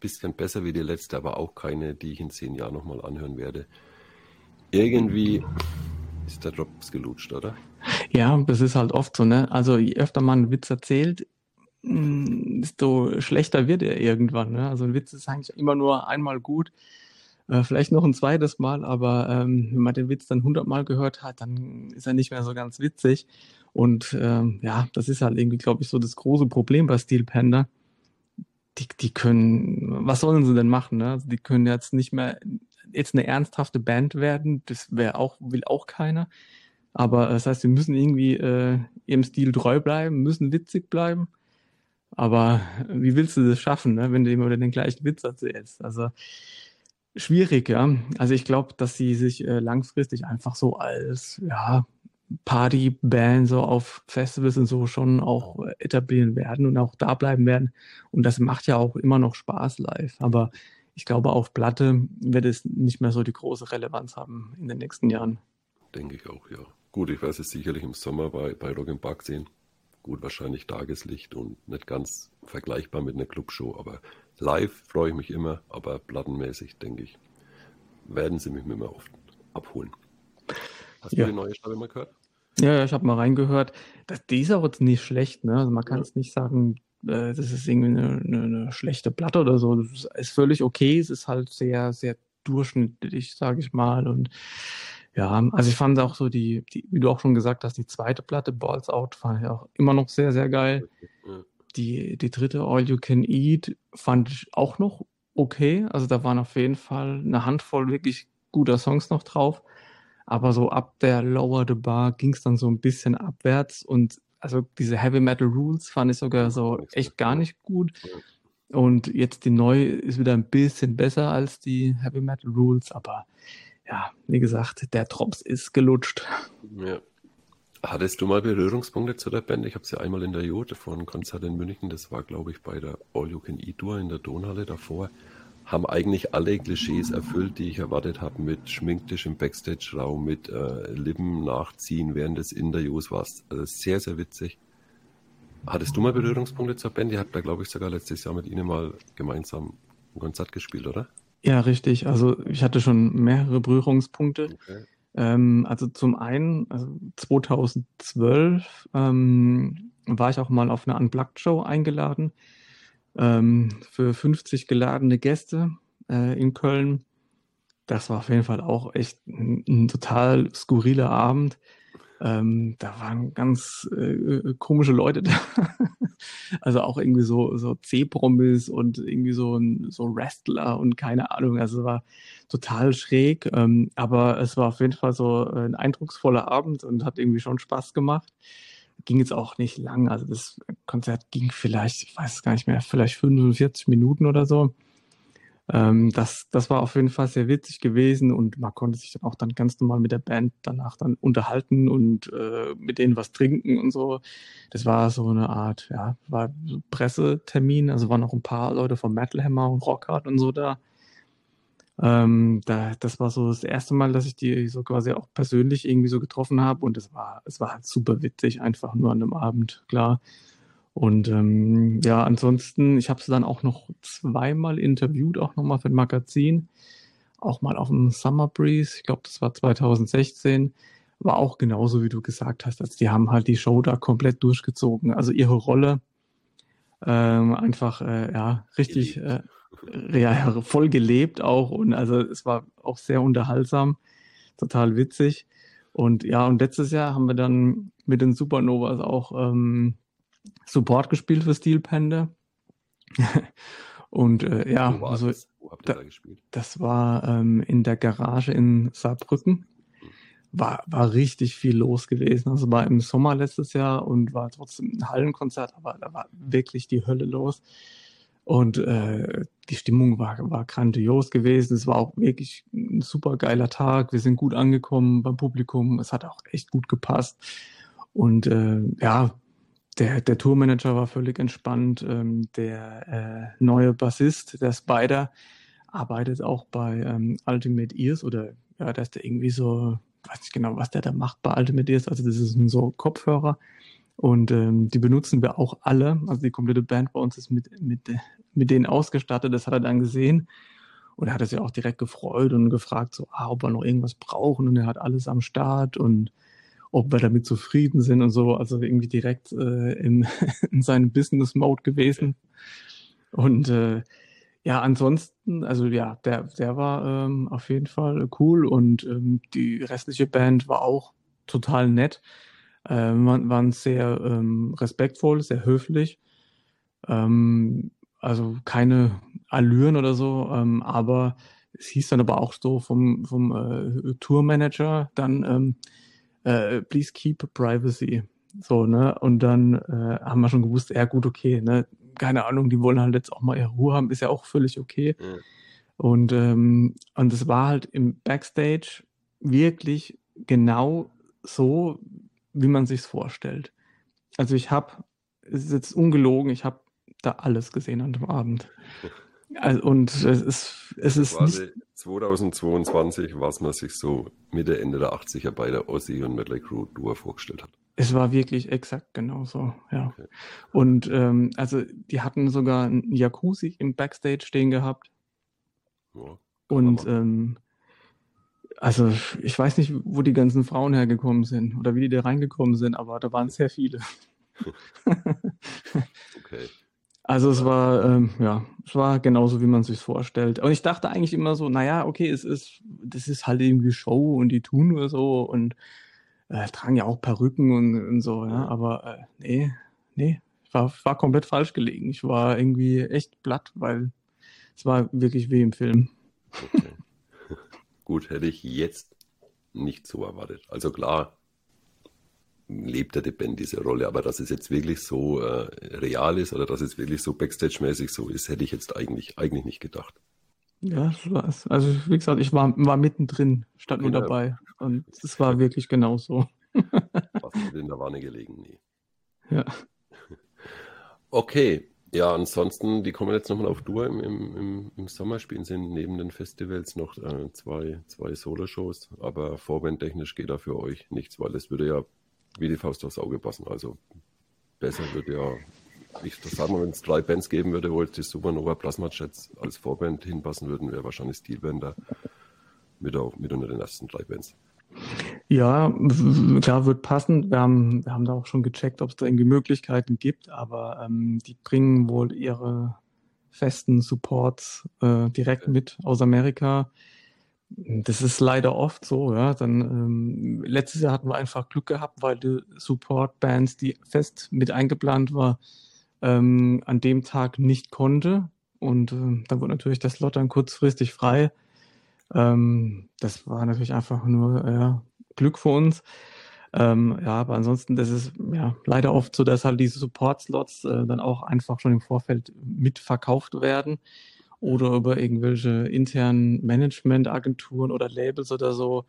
Bisschen besser wie die letzte, aber auch keine, die ich in zehn Jahren nochmal anhören werde. Irgendwie ist der Drops gelutscht, oder? Ja, das ist halt oft so, ne? Also je öfter man einen Witz erzählt, mm, desto schlechter wird er irgendwann. Ne? Also ein Witz ist eigentlich immer nur einmal gut äh, vielleicht noch ein zweites Mal, aber ähm, wenn man den Witz dann hundertmal gehört hat, dann ist er nicht mehr so ganz witzig. Und ähm, ja, das ist halt irgendwie, glaube ich, so das große Problem bei Steel Panda. Die, die können, was sollen sie denn machen? Ne? Also die können jetzt nicht mehr jetzt eine ernsthafte Band werden. Das wäre auch, will auch keiner. Aber das heißt, sie müssen irgendwie äh, ihrem Stil treu bleiben, müssen witzig bleiben. Aber wie willst du das schaffen, ne, wenn du immer den gleichen Witz erzählst? Also Schwierig, ja. Also ich glaube, dass sie sich äh, langfristig einfach so als ja, Partyband so auf Festivals und so schon auch äh, etablieren werden und auch da bleiben werden. Und das macht ja auch immer noch Spaß live. Aber ich glaube, auf Platte wird es nicht mehr so die große Relevanz haben in den nächsten Jahren. Denke ich auch, ja. Gut, ich werde es sicherlich im Sommer bei, bei Rock Park sehen. Gut, wahrscheinlich Tageslicht und nicht ganz vergleichbar mit einer Clubshow, aber live freue ich mich immer, aber plattenmäßig, denke ich, werden sie mich immer oft abholen. Hast ja. du die neue Staffel mal gehört? Ja, ja ich habe mal reingehört. Das, die ist auch jetzt nicht schlecht, ne? Also man kann es nicht sagen, äh, das ist irgendwie eine, eine, eine, schlechte Platte oder so. Das ist völlig okay. Es ist halt sehr, sehr durchschnittlich, sage ich mal. Und ja, also ich fand auch so die, die, wie du auch schon gesagt hast, die zweite Platte, Balls Out, fand ich auch immer noch sehr, sehr geil. Die, die dritte, All You Can Eat, fand ich auch noch okay. Also da waren auf jeden Fall eine Handvoll wirklich guter Songs noch drauf. Aber so ab der Lower the Bar ging es dann so ein bisschen abwärts und also diese Heavy Metal Rules fand ich sogar so echt gar nicht gut. Und jetzt die neue ist wieder ein bisschen besser als die Heavy Metal Rules, aber ja, wie gesagt, der Drops ist gelutscht. Ja. Hattest du mal Berührungspunkte zu der Band? Ich habe sie einmal in der Jote von Konzert in München, das war glaube ich bei der All You Can Eat Tour in der Donhalle davor haben eigentlich alle Klischees erfüllt, die ich erwartet habe, mit Schminktisch im Backstage-Raum, mit äh, Lippen nachziehen während des Interviews war es also sehr, sehr witzig. Hattest du mal Berührungspunkte zur Band? Ihr habt da, glaube ich, sogar letztes Jahr mit ihnen mal gemeinsam ein Konzert gespielt, oder? Ja, richtig. Also ich hatte schon mehrere Berührungspunkte. Okay. Ähm, also zum einen, also 2012 ähm, war ich auch mal auf eine Unplugged-Show eingeladen ähm, für 50 geladene Gäste äh, in Köln. Das war auf jeden Fall auch echt ein, ein total skurriler Abend. Ähm, da waren ganz äh, komische Leute da. also auch irgendwie so, so C-Promis und irgendwie so, ein, so Wrestler und keine Ahnung. Also es war total schräg. Ähm, aber es war auf jeden Fall so ein eindrucksvoller Abend und hat irgendwie schon Spaß gemacht ging jetzt auch nicht lang. Also das Konzert ging vielleicht, ich weiß es gar nicht mehr, vielleicht 45 Minuten oder so. Ähm, das, das war auf jeden Fall sehr witzig gewesen und man konnte sich dann auch dann ganz normal mit der Band danach dann unterhalten und äh, mit denen was trinken und so. Das war so eine Art, ja, war Pressetermin. Also waren noch ein paar Leute vom Metal Hammer und Rockhard und so da. Ähm, da, das war so das erste Mal, dass ich die so quasi auch persönlich irgendwie so getroffen habe und es war, es war halt super witzig, einfach nur an einem Abend, klar. Und ähm, ja, ansonsten, ich habe sie dann auch noch zweimal interviewt, auch nochmal für ein Magazin, auch mal auf dem Summer Breeze, ich glaube, das war 2016, war auch genauso, wie du gesagt hast, also die haben halt die Show da komplett durchgezogen, also ihre Rolle ähm, einfach, äh, ja, richtig, äh, ja, voll gelebt auch und also es war auch sehr unterhaltsam, total witzig. Und ja, und letztes Jahr haben wir dann mit den Supernovas auch ähm, Support gespielt für Steel Panda. und äh, ja, Wo also das? Wo habt ihr da, da gespielt? Das war ähm, in der Garage in Saarbrücken. War, war richtig viel los gewesen. Also war im Sommer letztes Jahr und war trotzdem ein Hallenkonzert, aber da war wirklich die Hölle los. Und äh, die Stimmung war, war grandios gewesen. Es war auch wirklich ein super geiler Tag. Wir sind gut angekommen beim Publikum. Es hat auch echt gut gepasst. Und äh, ja, der, der Tourmanager war völlig entspannt. Ähm, der äh, neue Bassist, der Spider, arbeitet auch bei ähm, Ultimate Ears oder ja, da ist der irgendwie so, weiß nicht genau, was der da macht bei Ultimate Ears. Also das ist ein so Kopfhörer und ähm, die benutzen wir auch alle. Also die komplette Band bei uns ist mit, mit, mit denen ausgestattet. Das hat er dann gesehen. Und er hat sich auch direkt gefreut und gefragt, so, ah, ob wir noch irgendwas brauchen. Und er hat alles am Start und ob wir damit zufrieden sind und so. Also irgendwie direkt äh, im, in seinem Business-Mode gewesen. Und äh, ja, ansonsten, also ja, der, der war ähm, auf jeden Fall cool und ähm, die restliche Band war auch total nett äh, waren sehr ähm, respektvoll, sehr höflich. Ähm, also keine Allüren oder so, ähm, aber es hieß dann aber auch so vom, vom äh, Tourmanager dann, ähm, äh, please keep privacy. So, ne? Und dann äh, haben wir schon gewusst, ja gut, okay, ne? Keine Ahnung, die wollen halt jetzt auch mal ihre Ruhe haben, ist ja auch völlig okay. Mhm. Und, ähm, und es war halt im Backstage wirklich genau so, wie man sich's vorstellt. Also ich habe, es ist jetzt ungelogen, ich habe da alles gesehen an dem Abend. Also, und es ist, es ist Quasi 2022, was man sich so Mitte, Ende der 80er bei der Ozzy und Medley Crew Tour vorgestellt hat. Es war wirklich exakt genauso, ja. Okay. Und ähm, also die hatten sogar einen Jacuzzi im Backstage stehen gehabt. Ja, und ähm, also ich weiß nicht, wo die ganzen Frauen hergekommen sind oder wie die da reingekommen sind, aber da waren sehr viele. okay. Also es war, ähm, ja, es war genauso, wie man sich vorstellt. Und ich dachte eigentlich immer so, naja, okay, es ist, das ist halt irgendwie Show und die tun nur so und äh, tragen ja auch Perücken und, und so, ja, aber äh, nee, nee, ich war, war komplett falsch gelegen. Ich war irgendwie echt platt, weil es war wirklich wie im Film. Okay. Gut, hätte ich jetzt nicht so erwartet. Also klar, lebt der Band diese Rolle, aber dass es jetzt wirklich so äh, real ist oder dass es wirklich so Backstage-mäßig so ist, hätte ich jetzt eigentlich, eigentlich nicht gedacht. Ja, das war's. Also wie gesagt, ich war, war mittendrin, stand nur genau. dabei und es war wirklich genauso. Was in der Wanne gelegen, nee. Ja. Okay, ja, ansonsten, die kommen jetzt nochmal auf Tour. Im, im, Im, Sommer spielen sie neben den Festivals noch äh, zwei, zwei Solo-Shows, aber vorbandtechnisch geht da für euch nichts, weil es würde ja wie die Faust aufs Auge passen. Also besser würde ja, ich sag mal, wenn es drei Bands geben würde, wo jetzt die Supernova Plasma Jets als Vorband hinpassen würden, wäre wahrscheinlich Steelbender mit, auch, mit unter den ersten drei Bands. Ja, klar, wird passen. Wir haben, wir haben da auch schon gecheckt, ob es da irgendwie Möglichkeiten gibt, aber ähm, die bringen wohl ihre festen Supports äh, direkt mit aus Amerika. Das ist leider oft so, ja. Dann ähm, letztes Jahr hatten wir einfach Glück gehabt, weil die Support-Bands, die fest mit eingeplant war, ähm, an dem Tag nicht konnte. Und äh, dann wurde natürlich der Slot dann kurzfristig frei. Ähm, das war natürlich einfach nur ja, Glück für uns. Ähm, ja, aber ansonsten, das ist ja leider oft so, dass halt diese Support-Slots äh, dann auch einfach schon im Vorfeld mitverkauft werden oder über irgendwelche internen Management-Agenturen oder Labels oder so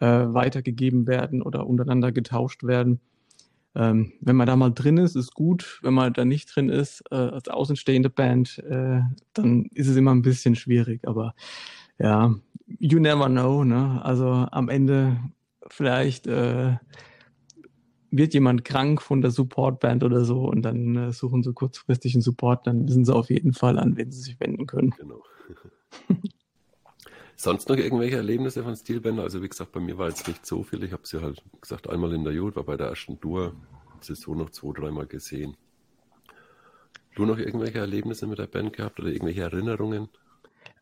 äh, weitergegeben werden oder untereinander getauscht werden. Ähm, wenn man da mal drin ist, ist gut. Wenn man da nicht drin ist, äh, als außenstehende Band, äh, dann ist es immer ein bisschen schwierig. Aber ja, you never know. Ne? Also am Ende vielleicht äh, wird jemand krank von der Supportband oder so und dann äh, suchen sie kurzfristig einen Support, dann wissen sie auf jeden Fall an, wen sie sich wenden können. Genau. Sonst noch irgendwelche Erlebnisse von Stilbänder? Also wie gesagt, bei mir war jetzt nicht so viel. Ich habe sie halt gesagt einmal in der Jod, war bei der ersten Tour, sie so noch zwei, dreimal gesehen. Du noch irgendwelche Erlebnisse mit der Band gehabt oder irgendwelche Erinnerungen?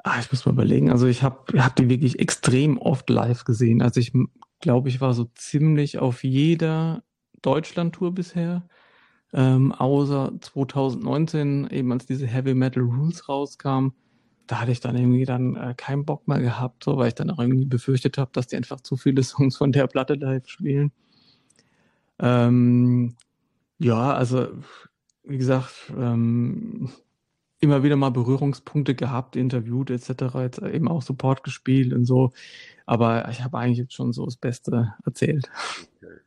Ah, ich muss mal überlegen. Also ich habe hab die wirklich extrem oft live gesehen. Also ich glaube, ich war so ziemlich auf jeder Deutschland-Tour bisher. Ähm, außer 2019, eben als diese Heavy Metal Rules rauskam, da hatte ich dann irgendwie dann äh, keinen Bock mehr gehabt, so, weil ich dann auch irgendwie befürchtet habe, dass die einfach zu viele Songs von der Platte live spielen. Ähm, ja, also wie gesagt, ähm, immer wieder mal Berührungspunkte gehabt, interviewt etc., jetzt eben auch Support gespielt und so. Aber ich habe eigentlich jetzt schon so das Beste erzählt. Okay.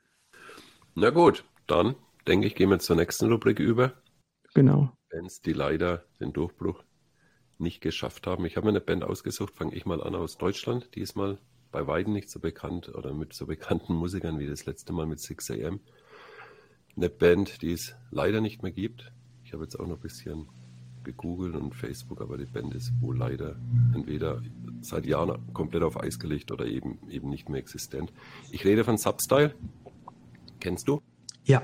Na gut, dann denke ich, gehen wir zur nächsten Rubrik über. Genau. Bands, die leider den Durchbruch nicht geschafft haben. Ich habe mir eine Band ausgesucht, fange ich mal an aus Deutschland. Diesmal bei Weiden nicht so bekannt oder mit so bekannten Musikern wie das letzte Mal mit 6am. Eine Band, die es leider nicht mehr gibt. Ich habe jetzt auch noch ein bisschen gegoogelt und Facebook, aber die Band ist wohl leider entweder seit Jahren komplett auf Eis gelegt oder eben, eben nicht mehr existent. Ich rede von Substyle. Kennst du? Ja.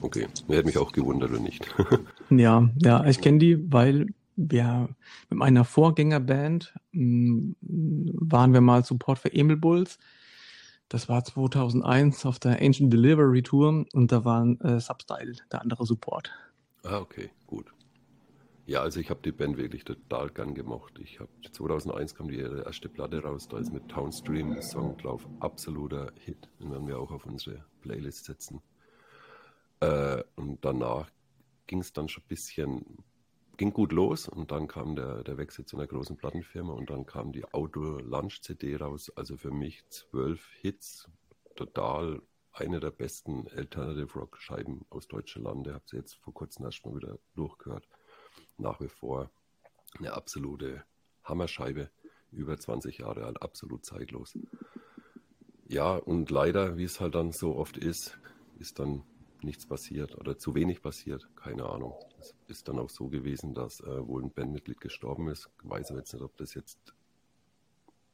Okay, mir hätte mich auch gewundert, wenn nicht. ja, ja, ich kenne die, weil wir mit meiner Vorgängerband mh, mm, waren wir mal Support für Emil Bulls. Das war 2001 auf der Ancient Delivery Tour und da war äh, Substyle der andere Support. Ah, okay, gut. Ja, also ich habe die Band wirklich total gern gemocht. Ich habe 2001 kam die erste Platte raus, da ist mit Townstream ein Song drauf, absoluter Hit. Den werden wir auch auf unsere Playlist setzen. Äh, und danach ging es dann schon ein bisschen, ging gut los und dann kam der, der Wechsel zu einer großen Plattenfirma und dann kam die Outdoor Lunch CD raus. Also für mich zwölf Hits, total eine der besten Alternative Rock Scheiben aus Deutschland. Lande. Habe sie jetzt vor kurzem erst mal wieder durchgehört nach wie vor eine absolute Hammerscheibe, über 20 Jahre alt, absolut zeitlos. Ja, und leider, wie es halt dann so oft ist, ist dann nichts passiert oder zu wenig passiert, keine Ahnung. Es ist dann auch so gewesen, dass äh, wohl ein Bandmitglied gestorben ist. Ich weiß jetzt nicht, ob das jetzt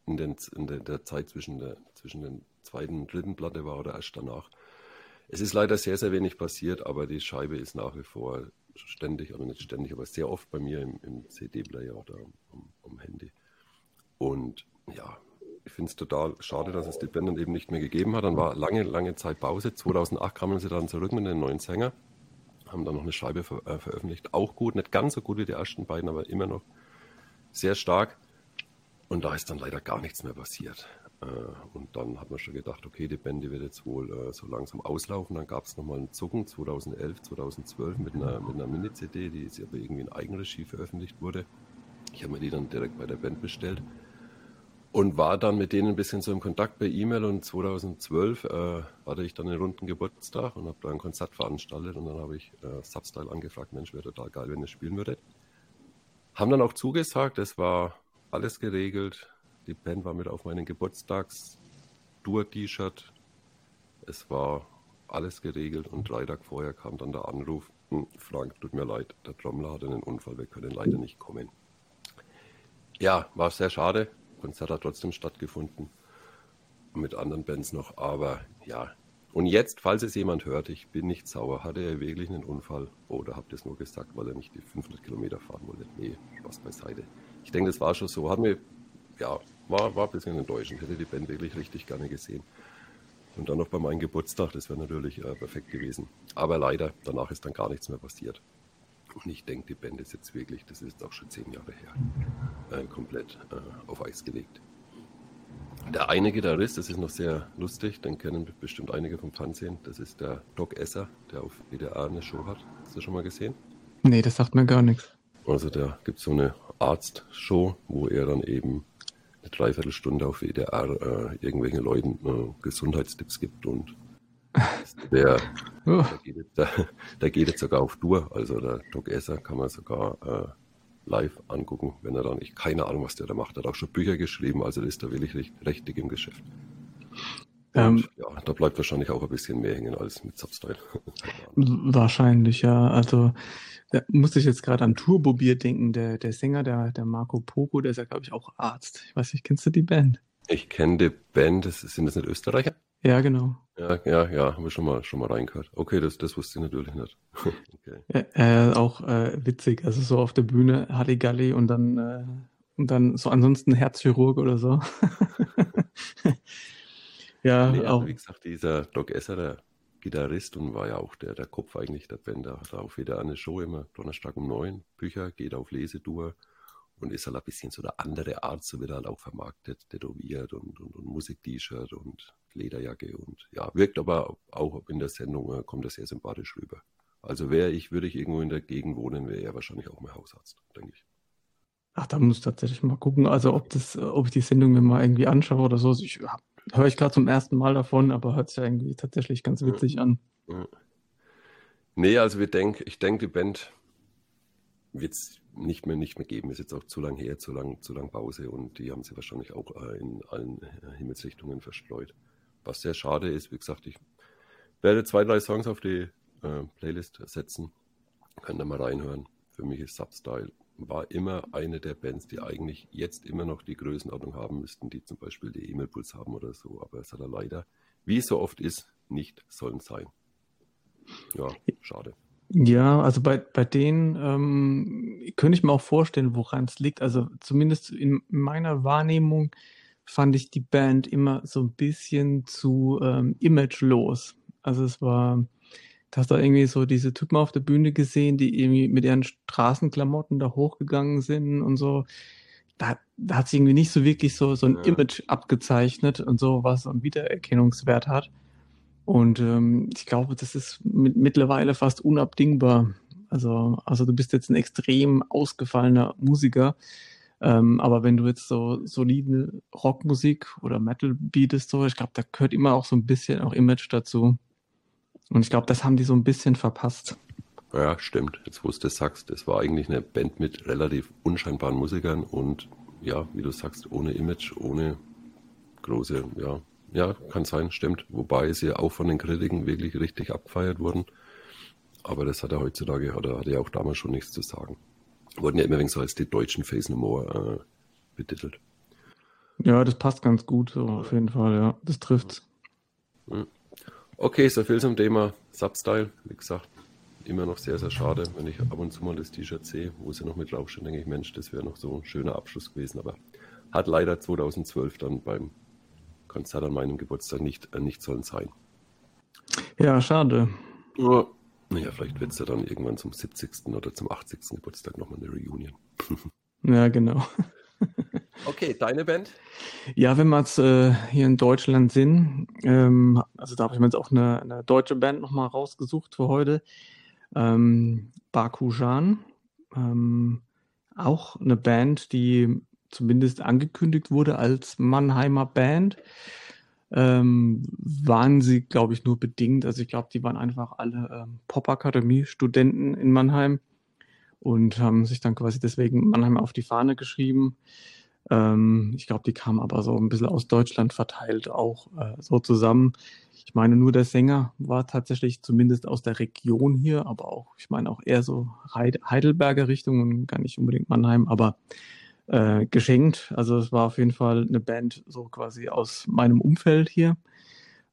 in, den, in der, der, Zeit zwischen der zwischen den zweiten und dritten Platte war oder erst danach. Es ist leider sehr, sehr wenig passiert, aber die Scheibe ist nach wie vor ständig, oder nicht ständig, aber sehr oft bei mir im, im CD-Player oder am, am Handy. Und ja, ich finde es total schade, dass es die Band dann eben nicht mehr gegeben hat. Dann war lange, lange Zeit Pause. 2008 kamen sie dann zurück mit den neuen Sänger, haben dann noch eine Scheibe ver äh, veröffentlicht. Auch gut, nicht ganz so gut wie die ersten beiden, aber immer noch sehr stark. Und da ist dann leider gar nichts mehr passiert. Äh, und dann hat man schon gedacht, okay, die Band die wird jetzt wohl äh, so langsam auslaufen. Dann gab es nochmal einen Zucken 2011, 2012 mit einer, mit einer Mini-CD, die aber irgendwie in Eigenregie veröffentlicht wurde. Ich habe mir die dann direkt bei der Band bestellt und war dann mit denen ein bisschen so im Kontakt per E-Mail und 2012 äh, hatte ich dann einen runden Geburtstag und habe da ein Konzert veranstaltet und dann habe ich äh, Substyle angefragt, Mensch, wäre total geil, wenn ihr spielen würdet. Haben dann auch zugesagt, es war alles geregelt. Die Band war mit auf meinen Geburtstags-Tour-T-Shirt. Es war alles geregelt und drei Tage vorher kam dann der Anruf, hm, Frank, tut mir leid, der Trommler hatte einen Unfall, wir können leider nicht kommen. Ja, war sehr schade, Konzert hat trotzdem stattgefunden. Mit anderen Bands noch. Aber ja. Und jetzt, falls es jemand hört, ich bin nicht sauer. Hatte er wirklich einen Unfall? Oder habt ihr es nur gesagt, weil er nicht die 500 Kilometer fahren wollte? Nee, Spaß beiseite. Ich denke, das war schon so. Hat mir, ja, war, war ein bisschen enttäuschend. Hätte die Band wirklich richtig gerne gesehen. Und dann noch bei meinem Geburtstag, das wäre natürlich äh, perfekt gewesen. Aber leider, danach ist dann gar nichts mehr passiert. Und ich denke, die Band ist jetzt wirklich, das ist auch schon zehn Jahre her, äh, komplett äh, auf Eis gelegt. Der eine Gitarrist, das ist noch sehr lustig, den kennen bestimmt einige vom Fernsehen, das ist der Doc Esser, der auf WDR eine Show hat. Hast du schon mal gesehen? Nee, das sagt mir gar nichts. Also da gibt es so eine Arztshow, wo er dann eben eine Dreiviertelstunde auf WDR äh, irgendwelchen Leuten äh, Gesundheitstipps gibt und der, oh. der, geht jetzt, der, der, geht jetzt, sogar auf Tour. Also der Doc Esser kann man sogar äh, live angucken, wenn er dann, ich keine Ahnung, was der da macht. Er hat auch schon Bücher geschrieben, also ist da wirklich recht, richtig im Geschäft. Ähm, ja, da bleibt wahrscheinlich auch ein bisschen mehr hängen als mit Substyle. wahrscheinlich, ja. Also da musste ich jetzt gerade an Turbobier denken. Der, der Sänger, der, der Marco Poco, der ist ja, glaube ich, auch Arzt. Ich weiß nicht, kennst du die Band? Ich kenne die Band, das, sind das nicht Österreicher? Ja, genau. Ja, ja, ja, haben wir schon mal, schon mal reingehört. Okay, das, das wusste ich natürlich nicht. okay. Äh, auch äh, witzig, also so auf der Bühne Halligalli und dann, äh, und dann so ansonsten Herzchirurg oder so. ja, nee, also auch. wie gesagt, dieser Doc Esser, der Gitarrist und war ja auch der, der Kopf eigentlich der Band, der hat auch wieder eine Show immer Donnerstag um neun, Bücher, geht auf Lesetour und ist halt ein bisschen so eine andere Art, so wird er halt auch vermarktet, tätowiert und, und, und Musik-T-Shirt und Lederjacke und ja, wirkt aber auch in der Sendung, äh, kommt er sehr sympathisch rüber. Also wäre ich, würde ich irgendwo in der Gegend wohnen, wäre er wahrscheinlich auch mein Hausarzt, denke ich. Ach, da muss ich tatsächlich mal gucken, also ob das, ob ich die Sendung mir mal irgendwie anschaue oder so. Ich höre ich gerade zum ersten Mal davon, aber hört sich ja irgendwie tatsächlich ganz witzig an. Nee, also wir denk, ich denke, die Band wird es nicht mehr, nicht mehr geben. Ist jetzt auch zu lang her, zu lang, zu lang Pause und die haben sie wahrscheinlich auch äh, in allen Himmelsrichtungen verstreut. Was sehr schade ist, wie gesagt, ich werde zwei, drei Songs auf die äh, Playlist setzen. Könnt ihr mal reinhören. Für mich ist Substyle war immer eine der Bands, die eigentlich jetzt immer noch die Größenordnung haben müssten, die zum Beispiel die E-Mail-Puls haben oder so. Aber es hat er leider, wie es so oft ist, nicht sollen sein. Ja, schade. Ja, also bei, bei denen ähm, könnte ich mir auch vorstellen, woran es liegt. Also zumindest in meiner Wahrnehmung fand ich die Band immer so ein bisschen zu ähm, imagelos. Also es war, hast da irgendwie so diese Typen auf der Bühne gesehen, die irgendwie mit ihren Straßenklamotten da hochgegangen sind und so. Da, da hat sich irgendwie nicht so wirklich so, so ein ja. Image abgezeichnet und so, was einen Wiedererkennungswert hat. Und ähm, ich glaube, das ist mit, mittlerweile fast unabdingbar. Also, also du bist jetzt ein extrem ausgefallener Musiker ähm, aber wenn du jetzt so solide Rockmusik oder Metal bietest, so, ich glaube, da gehört immer auch so ein bisschen auch Image dazu. Und ich glaube, das haben die so ein bisschen verpasst. Ja, stimmt. Jetzt wo du das sagst, das war eigentlich eine Band mit relativ unscheinbaren Musikern und ja, wie du sagst, ohne Image, ohne große, ja, ja, kann sein, stimmt. Wobei sie auch von den Kritiken wirklich richtig abgefeiert wurden. Aber das hat er heutzutage, oder hat er auch damals schon nichts zu sagen. Wurden ja immer so als die deutschen Face No More äh, betitelt. Ja, das passt ganz gut, so auf jeden Fall, ja. Das trifft's. Hm. Okay, so viel zum Thema Substyle. Wie gesagt, immer noch sehr, sehr schade, wenn ich ab und zu mal das T-Shirt sehe, wo sie noch mit draufstehen, denke ich, Mensch, das wäre noch so ein schöner Abschluss gewesen. Aber hat leider 2012 dann beim Konzert an meinem Geburtstag nicht, äh, nicht sollen sein. Ja, schade. Ja, naja, vielleicht wird es ja dann irgendwann zum 70. oder zum 80. Geburtstag nochmal eine Reunion. ja, genau. okay, deine Band? Ja, wenn wir jetzt äh, hier in Deutschland sind, ähm, also da habe ich mir jetzt auch eine, eine deutsche Band nochmal rausgesucht für heute. Ähm, Bakujan, ähm, auch eine Band, die zumindest angekündigt wurde als Mannheimer Band. Ähm, waren sie, glaube ich, nur bedingt. Also ich glaube, die waren einfach alle ähm, Popakademie-Studenten in Mannheim und haben sich dann quasi deswegen Mannheim auf die Fahne geschrieben. Ähm, ich glaube, die kamen aber so ein bisschen aus Deutschland verteilt auch äh, so zusammen. Ich meine, nur der Sänger war tatsächlich zumindest aus der Region hier, aber auch, ich meine, auch eher so Heidelberger Richtung und gar nicht unbedingt Mannheim, aber äh, geschenkt. Also es war auf jeden Fall eine Band so quasi aus meinem Umfeld hier.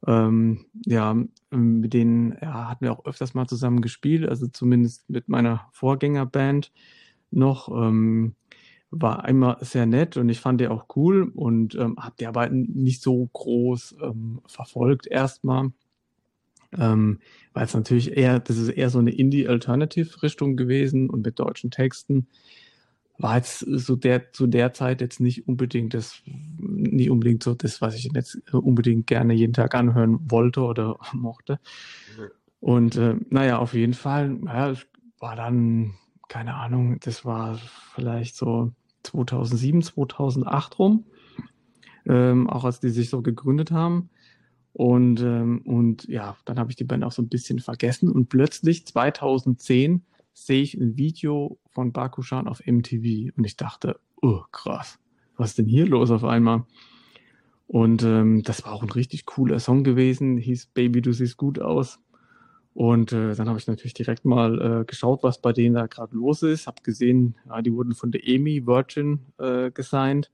Ähm, ja, mit denen ja, hatten wir auch öfters mal zusammen gespielt, also zumindest mit meiner Vorgängerband noch. Ähm, war einmal sehr nett und ich fand die auch cool und ähm, habe die Arbeiten nicht so groß ähm, verfolgt erstmal. Ähm, weil es natürlich eher, das ist eher so eine Indie-Alternative-Richtung gewesen und mit deutschen Texten war jetzt so der zu der Zeit jetzt nicht unbedingt das, nicht unbedingt so das, was ich jetzt unbedingt gerne jeden Tag anhören wollte oder mochte. Und äh, naja, auf jeden Fall, ja, war dann, keine Ahnung, das war vielleicht so 2007, 2008 rum, ähm, auch als die sich so gegründet haben. Und, ähm, und ja, dann habe ich die Band auch so ein bisschen vergessen. Und plötzlich 2010 sehe ich ein Video von Bakushan auf MTV und ich dachte, oh krass, was ist denn hier los auf einmal? Und ähm, das war auch ein richtig cooler Song gewesen, hieß Baby, du siehst gut aus. Und äh, dann habe ich natürlich direkt mal äh, geschaut, was bei denen da gerade los ist. Habe gesehen, ja, die wurden von der EMI Virgin äh, gesigned.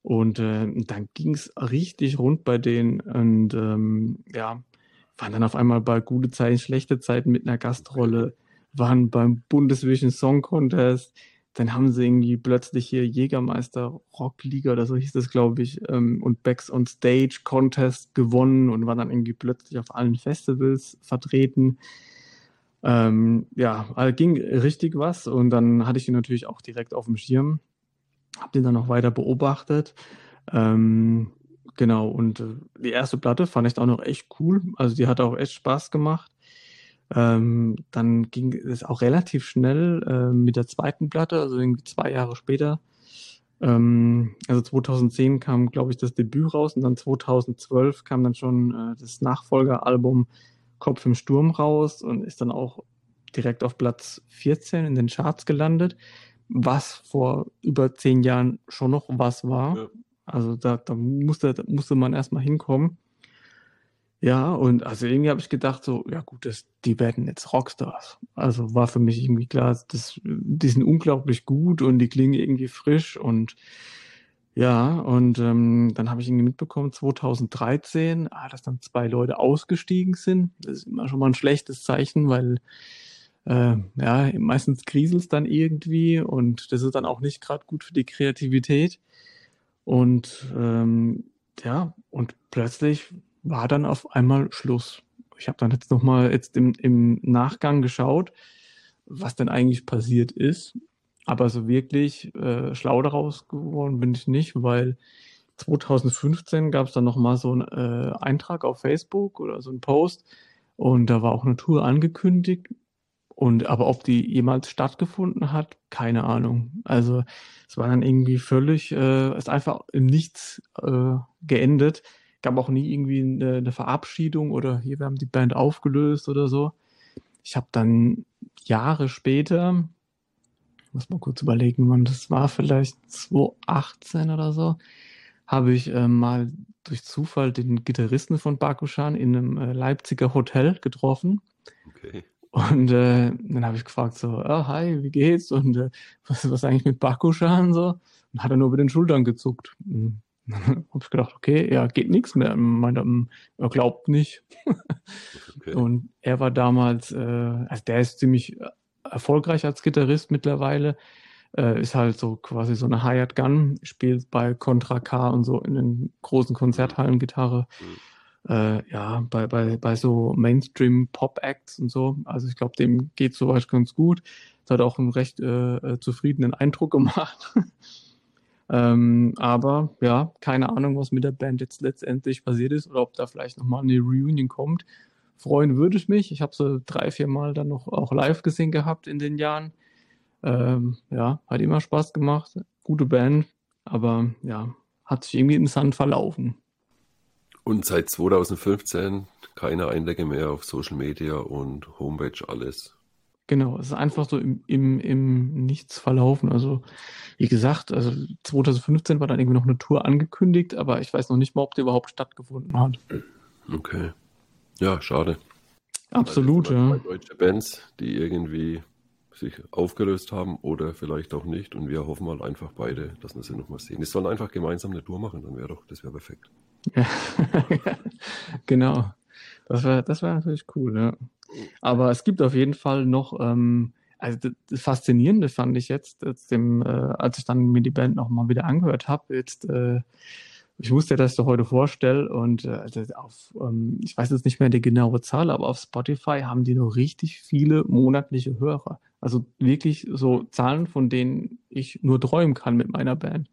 Und äh, dann ging es richtig rund bei denen. Und ähm, ja, waren dann auf einmal bei gute Zeiten, schlechte Zeiten mit einer Gastrolle, waren beim Bundesvision Song Contest. Dann haben sie irgendwie plötzlich hier Jägermeister Rockliga oder so hieß das, glaube ich, ähm, und Backs on Stage Contest gewonnen und waren dann irgendwie plötzlich auf allen Festivals vertreten. Ähm, ja, also ging richtig was und dann hatte ich ihn natürlich auch direkt auf dem Schirm, habe den dann noch weiter beobachtet. Ähm, genau, und äh, die erste Platte fand ich auch noch echt cool. Also die hat auch echt Spaß gemacht. Ähm, dann ging es auch relativ schnell äh, mit der zweiten Platte, also irgendwie zwei Jahre später. Ähm, also 2010 kam, glaube ich, das Debüt raus und dann 2012 kam dann schon äh, das Nachfolgeralbum Kopf im Sturm raus und ist dann auch direkt auf Platz 14 in den Charts gelandet, was vor über zehn Jahren schon noch was war. Ja. Also da, da, musste, da musste man erstmal hinkommen. Ja, und also irgendwie habe ich gedacht, so, ja gut, das, die werden jetzt Rockstars. Also war für mich irgendwie klar, das, die sind unglaublich gut und die klingen irgendwie frisch und ja, und ähm, dann habe ich irgendwie mitbekommen, 2013, ah, dass dann zwei Leute ausgestiegen sind. Das ist immer schon mal ein schlechtes Zeichen, weil äh, ja, meistens kriselt es dann irgendwie und das ist dann auch nicht gerade gut für die Kreativität. Und ähm, ja, und plötzlich war dann auf einmal Schluss. Ich habe dann jetzt nochmal jetzt im, im Nachgang geschaut, was denn eigentlich passiert ist. Aber so wirklich äh, schlau daraus geworden bin ich nicht, weil 2015 gab es dann nochmal so einen äh, Eintrag auf Facebook oder so einen Post und da war auch eine Tour angekündigt. Und aber ob die jemals stattgefunden hat, keine Ahnung. Also es war dann irgendwie völlig, äh, ist einfach im Nichts äh, geendet gab auch nie irgendwie eine, eine Verabschiedung oder hier, wir haben die Band aufgelöst oder so. Ich habe dann Jahre später, muss mal kurz überlegen, wann das war, vielleicht 2018 oder so, habe ich äh, mal durch Zufall den Gitarristen von Bakushan in einem äh, Leipziger Hotel getroffen. Okay. Und äh, dann habe ich gefragt so, oh, hi, wie geht's? Und äh, was, was eigentlich mit Bakushan so? Und hat er nur über den Schultern gezuckt. Und dann habe ich gedacht, okay, ja, geht nichts mehr. Meinte, hm, er glaubt nicht. okay. Und er war damals, äh, also der ist ziemlich erfolgreich als Gitarrist mittlerweile. Äh, ist halt so quasi so eine Hired Gun, spielt bei Contra K und so in den großen Konzerthallen Gitarre. Mhm. Äh, ja, bei, bei, bei so Mainstream-Pop-Acts und so. Also ich glaube, dem geht soweit ganz gut. Das hat auch einen recht äh, äh zufriedenen Eindruck gemacht. ähm, aber ja, keine Ahnung, was mit der Band jetzt letztendlich passiert ist oder ob da vielleicht nochmal eine Reunion kommt. Freuen würde ich mich. Ich habe sie drei, vier Mal dann noch auch live gesehen gehabt in den Jahren. Ähm, ja, hat immer Spaß gemacht. Gute Band, aber ja, hat sich irgendwie den Sand verlaufen. Und seit 2015 keine Eindecke mehr auf Social Media und Homepage, alles. Genau, es ist einfach so im, im, im Nichts verlaufen. Also, wie gesagt, also 2015 war dann irgendwie noch eine Tour angekündigt, aber ich weiß noch nicht mal, ob die überhaupt stattgefunden hat. Okay. Ja, schade. Absolut, ja. Deutsche Bands, die irgendwie sich aufgelöst haben oder vielleicht auch nicht. Und wir hoffen mal einfach beide, dass wir sie nochmal sehen. Die sollen einfach gemeinsam eine Tour machen, dann wäre doch, das wäre perfekt. Ja, genau. Das wäre das wär natürlich cool, ja. Aber es gibt auf jeden Fall noch, ähm, also das Faszinierende fand ich jetzt, dem, äh, als ich dann mir die Band nochmal wieder angehört habe, jetzt äh, ich ich das heute vorstelle und äh, also auf, ähm, ich weiß jetzt nicht mehr die genaue Zahl, aber auf Spotify haben die noch richtig viele monatliche Hörer. Also wirklich so Zahlen, von denen ich nur träumen kann mit meiner Band.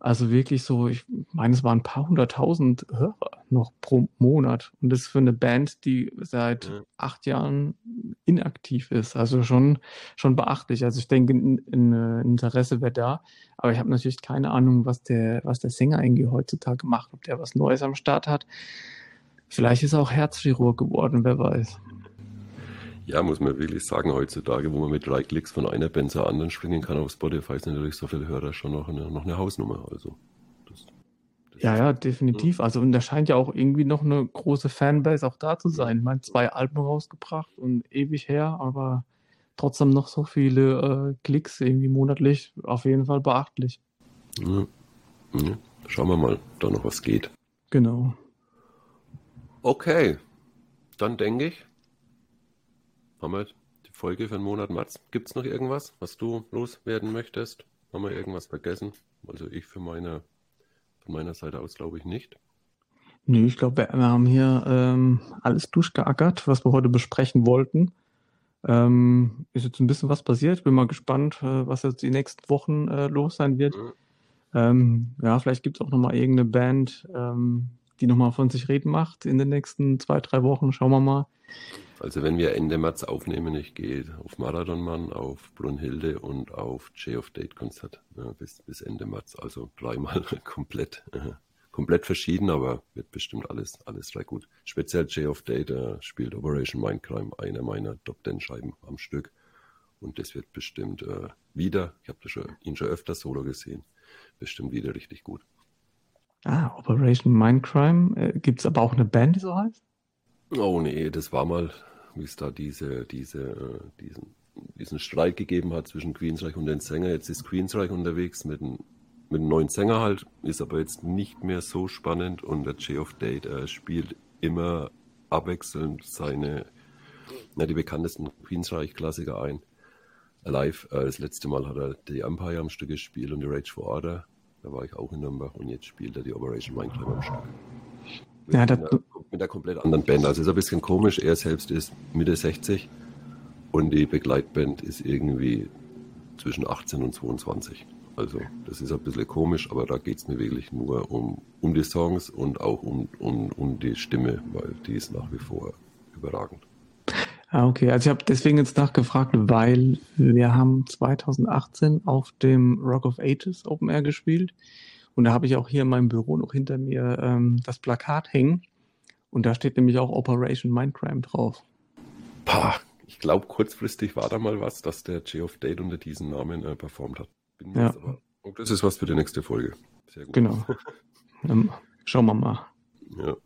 Also wirklich so, ich meine, es waren ein paar hunderttausend Hörer noch pro Monat. Und das ist für eine Band, die seit ja. acht Jahren inaktiv ist. Also schon, schon beachtlich. Also ich denke, ein, ein Interesse wäre da. Aber ich habe natürlich keine Ahnung, was der, was der Sänger eigentlich heutzutage macht, ob der was Neues am Start hat. Vielleicht ist er auch Herzchirurg geworden, wer weiß. Ja, muss man wirklich sagen, heutzutage, wo man mit drei Klicks von einer Band zur anderen springen kann auf Spotify, ist natürlich so viele Hörer schon noch eine, noch eine Hausnummer. Also, das, das ja, ja, definitiv. Ja. Also, und da scheint ja auch irgendwie noch eine große Fanbase auch da zu sein. Ich meine, zwei Alben rausgebracht und ewig her, aber trotzdem noch so viele äh, Klicks irgendwie monatlich, auf jeden Fall beachtlich. Ja. Ja. Schauen wir mal, da noch was geht. Genau. Okay, dann denke ich, haben wir die Folge für den Monat Mats. Gibt es noch irgendwas, was du loswerden möchtest? Haben wir irgendwas vergessen? Also ich für meine, von meiner Seite aus glaube ich nicht. Nö, ich glaube, wir, wir, haben hier ähm, alles durchgeackert, was wir heute besprechen wollten. Ähm, ist jetzt ein bisschen was passiert. Bin mal gespannt, äh, was jetzt die nächsten Wochen äh, los sein wird. Mhm. Ähm, ja, vielleicht gibt es auch nochmal irgendeine Band, ähm, die nochmal von sich reden macht in den nächsten zwei, drei Wochen. Schauen wir mal. Also wenn wir Ende März aufnehmen, ich gehe auf Marathonmann, auf Brunhilde und auf J of Date Konzert ja, bis, bis Ende März. Also dreimal komplett, äh, komplett verschieden, aber wird bestimmt alles, alles drei gut. Speziell J of Date äh, spielt Operation Mindcrime, eine meiner Top Ten Scheiben am Stück. Und das wird bestimmt äh, wieder, ich habe schon, ihn schon öfter solo gesehen, bestimmt wieder richtig gut. Ah, Operation Mindcrime. Äh, Gibt es aber auch eine Band, die so heißt? Oh nee, das war mal, wie es da diese, diese, äh, diesen, diesen Streit gegeben hat zwischen Queensreich und den Sänger. Jetzt ist Queensreich unterwegs mit einem, mit einem neuen Sänger halt, ist aber jetzt nicht mehr so spannend und der J of Date äh, spielt immer abwechselnd seine, na, die bekanntesten Queensreich-Klassiker ein. Live, äh, das letzte Mal hat er die Empire am Stück gespielt und die Rage for Order. Da war ich auch in Nürnberg und jetzt spielt er die Operation Mindclimb am Stück. Ja, das, mit einer komplett anderen Band. Also ist ein bisschen komisch. Er selbst ist Mitte 60 und die Begleitband ist irgendwie zwischen 18 und 22. Also das ist ein bisschen komisch, aber da geht es mir wirklich nur um, um die Songs und auch um, um, um die Stimme, weil die ist nach wie vor überragend. Ah, okay. Also ich habe deswegen jetzt nachgefragt, weil wir haben 2018 auf dem Rock of Ages Open Air gespielt und da habe ich auch hier in meinem Büro noch hinter mir ähm, das Plakat hängen. Und da steht nämlich auch Operation Mindcrime drauf. Pah, Ich glaube, kurzfristig war da mal was, dass der J of Date unter diesem Namen äh, performt hat. ja. Aber, und das ist was für die nächste Folge. Sehr gut. Genau. ähm, schauen wir mal. Ja.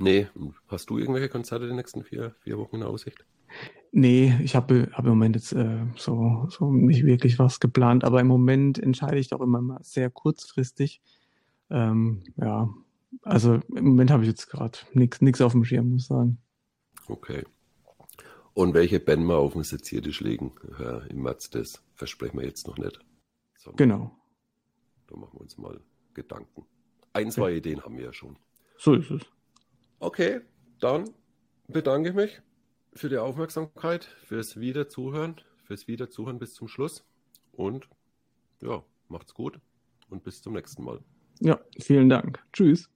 Nee, hast du irgendwelche Konzerte die nächsten vier, vier Wochen in Aussicht? Nee, ich habe hab im Moment jetzt äh, so, so nicht wirklich was geplant, aber im Moment entscheide ich doch immer mal sehr kurzfristig. Ähm, ja, also im Moment habe ich jetzt gerade nichts auf dem Schirm, muss ich sagen. Okay. Und welche Band wir auf den Seziertisch legen ja, im März, das versprechen wir jetzt noch nicht. So, genau. Da machen wir uns mal Gedanken. Ein, zwei ja. Ideen haben wir ja schon. So ist es. Okay, dann bedanke ich mich für die Aufmerksamkeit, fürs Wiederzuhören, fürs Wiederzuhören bis zum Schluss. Und ja, macht's gut und bis zum nächsten Mal. Ja, vielen Dank. Tschüss.